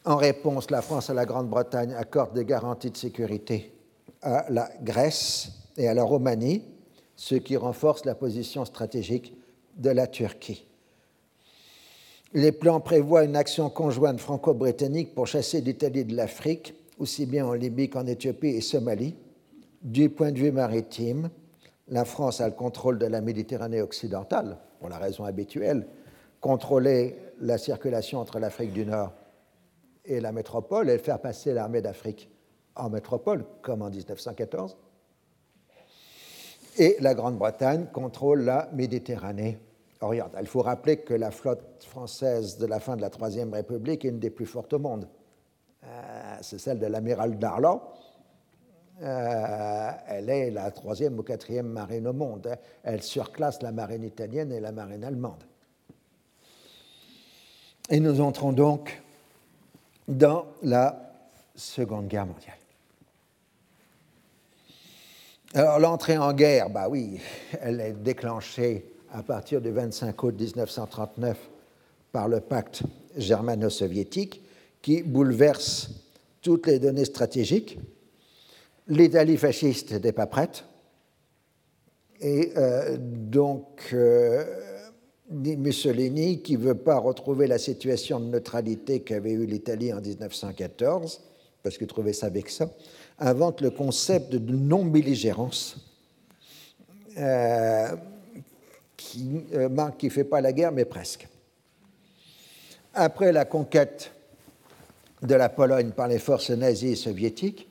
[SPEAKER 2] En réponse, la France et la Grande-Bretagne accordent des garanties de sécurité à la Grèce et à la Roumanie, ce qui renforce la position stratégique de la Turquie. Les plans prévoient une action conjointe franco-britannique pour chasser l'Italie de l'Afrique, aussi bien en Libye qu'en Éthiopie et Somalie. Du point de vue maritime, la France a le contrôle de la Méditerranée occidentale, pour la raison habituelle, contrôler la circulation entre l'Afrique du Nord et la métropole et faire passer l'armée d'Afrique en métropole, comme en 1914. Et la Grande-Bretagne contrôle la Méditerranée orientale. Il faut rappeler que la flotte française de la fin de la Troisième République est une des plus fortes au monde. Euh, c'est celle de l'amiral Darlan. Euh, elle est la troisième ou quatrième marine au monde. Elle surclasse la marine italienne et la marine allemande. Et nous entrons donc dans la Seconde Guerre mondiale. Alors l'entrée en guerre, bah oui, elle est déclenchée à partir du 25 août 1939 par le pacte germano-soviétique qui bouleverse toutes les données stratégiques. L'Italie fasciste n'était pas prête. Et euh, donc, euh, Mussolini, qui ne veut pas retrouver la situation de neutralité qu'avait eue l'Italie en 1914, parce qu'il trouvait ça vexant, invente le concept de non-belligérance, euh, qui euh, ne fait pas la guerre, mais presque. Après la conquête de la Pologne par les forces nazies et soviétiques,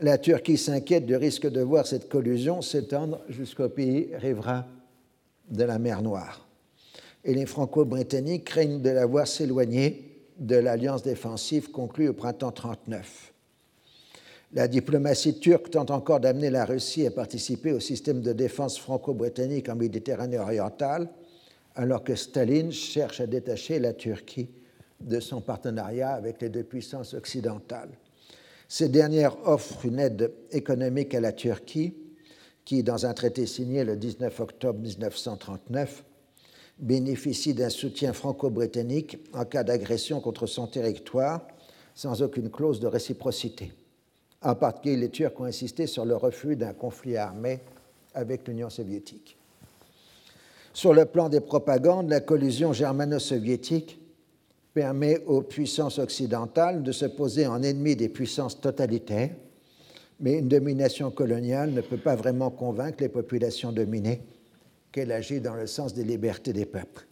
[SPEAKER 2] la Turquie s'inquiète du risque de voir cette collusion s'étendre jusqu'au pays riverain de la mer Noire. Et les Franco-Britanniques craignent de la voir s'éloigner de l'alliance défensive conclue au printemps 1939. La diplomatie turque tente encore d'amener la Russie à participer au système de défense franco-britannique en Méditerranée orientale, alors que Staline cherche à détacher la Turquie de son partenariat avec les deux puissances occidentales. Ces dernières offrent une aide économique à la Turquie, qui, dans un traité signé le 19 octobre 1939, bénéficie d'un soutien franco-britannique en cas d'agression contre son territoire, sans aucune clause de réciprocité. En particulier, les Turcs ont insisté sur le refus d'un conflit armé avec l'Union soviétique. Sur le plan des propagandes, la collusion germano-soviétique permet aux puissances occidentales de se poser en ennemis des puissances totalitaires, mais une domination coloniale ne peut pas vraiment convaincre les populations dominées qu'elle agit dans le sens des libertés des peuples.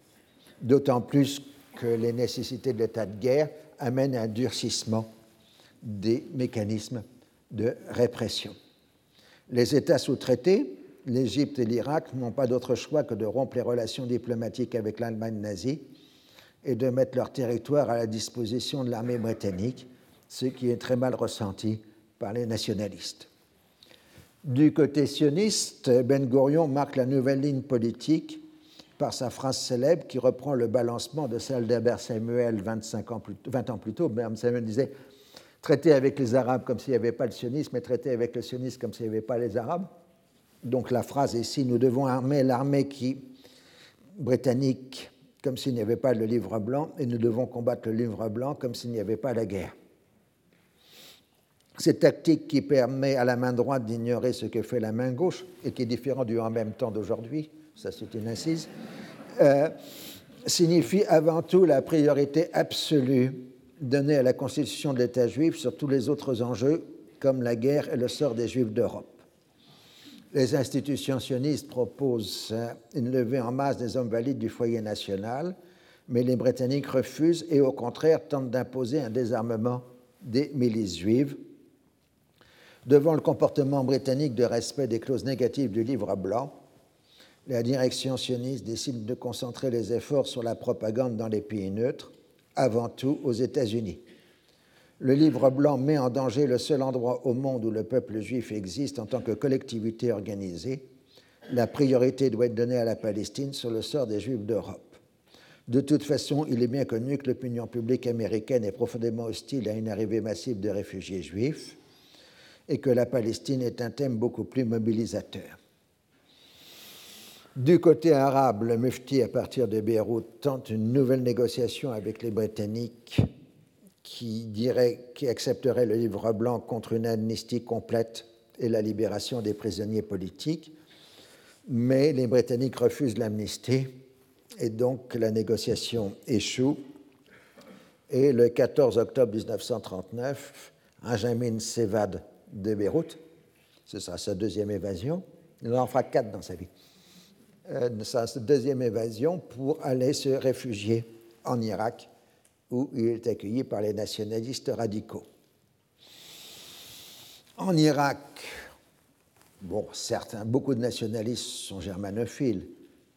[SPEAKER 2] D'autant plus que les nécessités de l'état de guerre amènent à un durcissement des mécanismes de répression. Les États sous-traités, l'Égypte et l'Irak, n'ont pas d'autre choix que de rompre les relations diplomatiques avec l'Allemagne nazie et de mettre leur territoire à la disposition de l'armée britannique, ce qui est très mal ressenti par les nationalistes. Du côté sioniste, Ben Gurion marque la nouvelle ligne politique par sa phrase célèbre qui reprend le balancement de celle d'Herbert Samuel 25 ans plus, 20 ans plus tôt. Herbert Samuel disait traiter avec les Arabes comme s'il n'y avait pas le sionisme et traiter avec le sionisme comme s'il n'y avait pas les Arabes. Donc la phrase ici, nous devons armer l'armée britannique comme s'il n'y avait pas le livre blanc et nous devons combattre le livre blanc comme s'il n'y avait pas la guerre. Cette tactique qui permet à la main droite d'ignorer ce que fait la main gauche et qui est différent du en même temps d'aujourd'hui, ça c'est une incise, euh, signifie avant tout la priorité absolue donnée à la constitution de l'État juif sur tous les autres enjeux, comme la guerre et le sort des juifs d'Europe. Les institutions sionistes proposent une levée en masse des hommes valides du foyer national, mais les Britanniques refusent et au contraire tentent d'imposer un désarmement des milices juives. Devant le comportement britannique de respect des clauses négatives du livre blanc, la direction sioniste décide de concentrer les efforts sur la propagande dans les pays neutres avant tout aux États-Unis. Le livre blanc met en danger le seul endroit au monde où le peuple juif existe en tant que collectivité organisée. La priorité doit être donnée à la Palestine sur le sort des Juifs d'Europe. De toute façon, il est bien connu que l'opinion publique américaine est profondément hostile à une arrivée massive de réfugiés juifs et que la Palestine est un thème beaucoup plus mobilisateur. Du côté arabe, le Mufti, à partir de Beyrouth, tente une nouvelle négociation avec les Britanniques qui, dirait, qui le livre blanc contre une amnistie complète et la libération des prisonniers politiques. Mais les Britanniques refusent l'amnistie et donc la négociation échoue. Et le 14 octobre 1939, Benjamin s'évade de Beyrouth. Ce sera sa deuxième évasion. Il en fera quatre dans sa vie. Euh, sa deuxième évasion pour aller se réfugier en Irak, où il est accueilli par les nationalistes radicaux. En Irak, bon, certains, beaucoup de nationalistes sont germanophiles,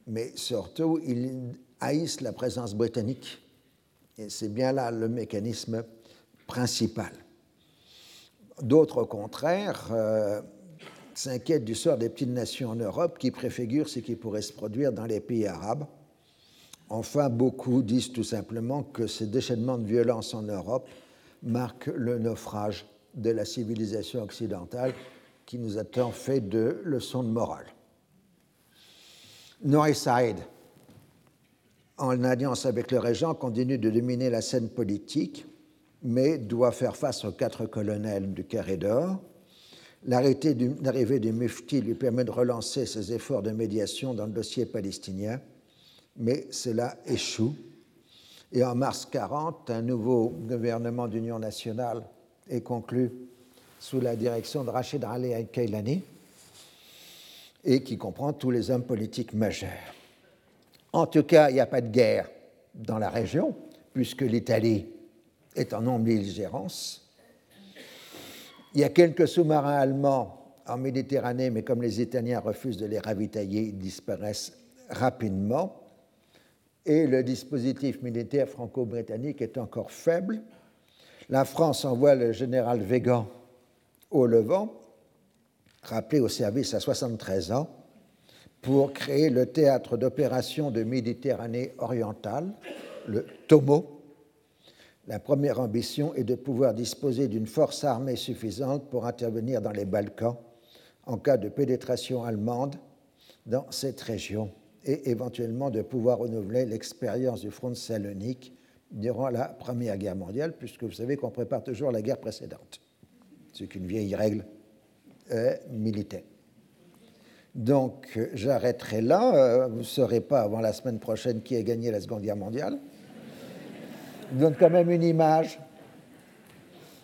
[SPEAKER 2] mais surtout, ils haïssent la présence britannique. Et c'est bien là le mécanisme principal. D'autres, au contraire, euh, s'inquiètent du sort des petites nations en Europe qui préfigurent ce qui pourrait se produire dans les pays arabes. Enfin, beaucoup disent tout simplement que ce déchaînement de violence en Europe marque le naufrage de la civilisation occidentale qui nous a tant fait de leçons de morale. Saïd, en alliance avec le régent, continue de dominer la scène politique, mais doit faire face aux quatre colonels du Carré d'Or L'arrivée du, Mufti lui permet de relancer ses efforts de médiation dans le dossier palestinien, mais cela échoue. Et en mars 40, un nouveau gouvernement d'union nationale est conclu sous la direction de Rachid Ali al-Kailani et qui comprend tous les hommes politiques majeurs. En tout cas, il n'y a pas de guerre dans la région, puisque l'Italie est en non-belligérance il y a quelques sous-marins allemands en Méditerranée, mais comme les Italiens refusent de les ravitailler, ils disparaissent rapidement. Et le dispositif militaire franco-britannique est encore faible. La France envoie le général Végan au Levant, rappelé au service à 73 ans, pour créer le théâtre d'opération de Méditerranée orientale, le TOMO, la première ambition est de pouvoir disposer d'une force armée suffisante pour intervenir dans les Balkans en cas de pénétration allemande dans cette région et éventuellement de pouvoir renouveler l'expérience du front de Salonique durant la Première Guerre mondiale, puisque vous savez qu'on prépare toujours la guerre précédente. C'est qu'une vieille règle euh, militaire. Donc j'arrêterai là. Euh, vous ne saurez pas avant la semaine prochaine qui a gagné la Seconde Guerre mondiale donne quand même une image.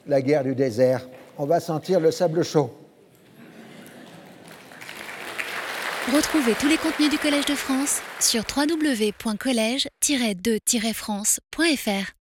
[SPEAKER 2] La guerre du désert. On va sentir le sable chaud.
[SPEAKER 1] Retrouvez tous les contenus du Collège de France sur www.colège-2-france.fr.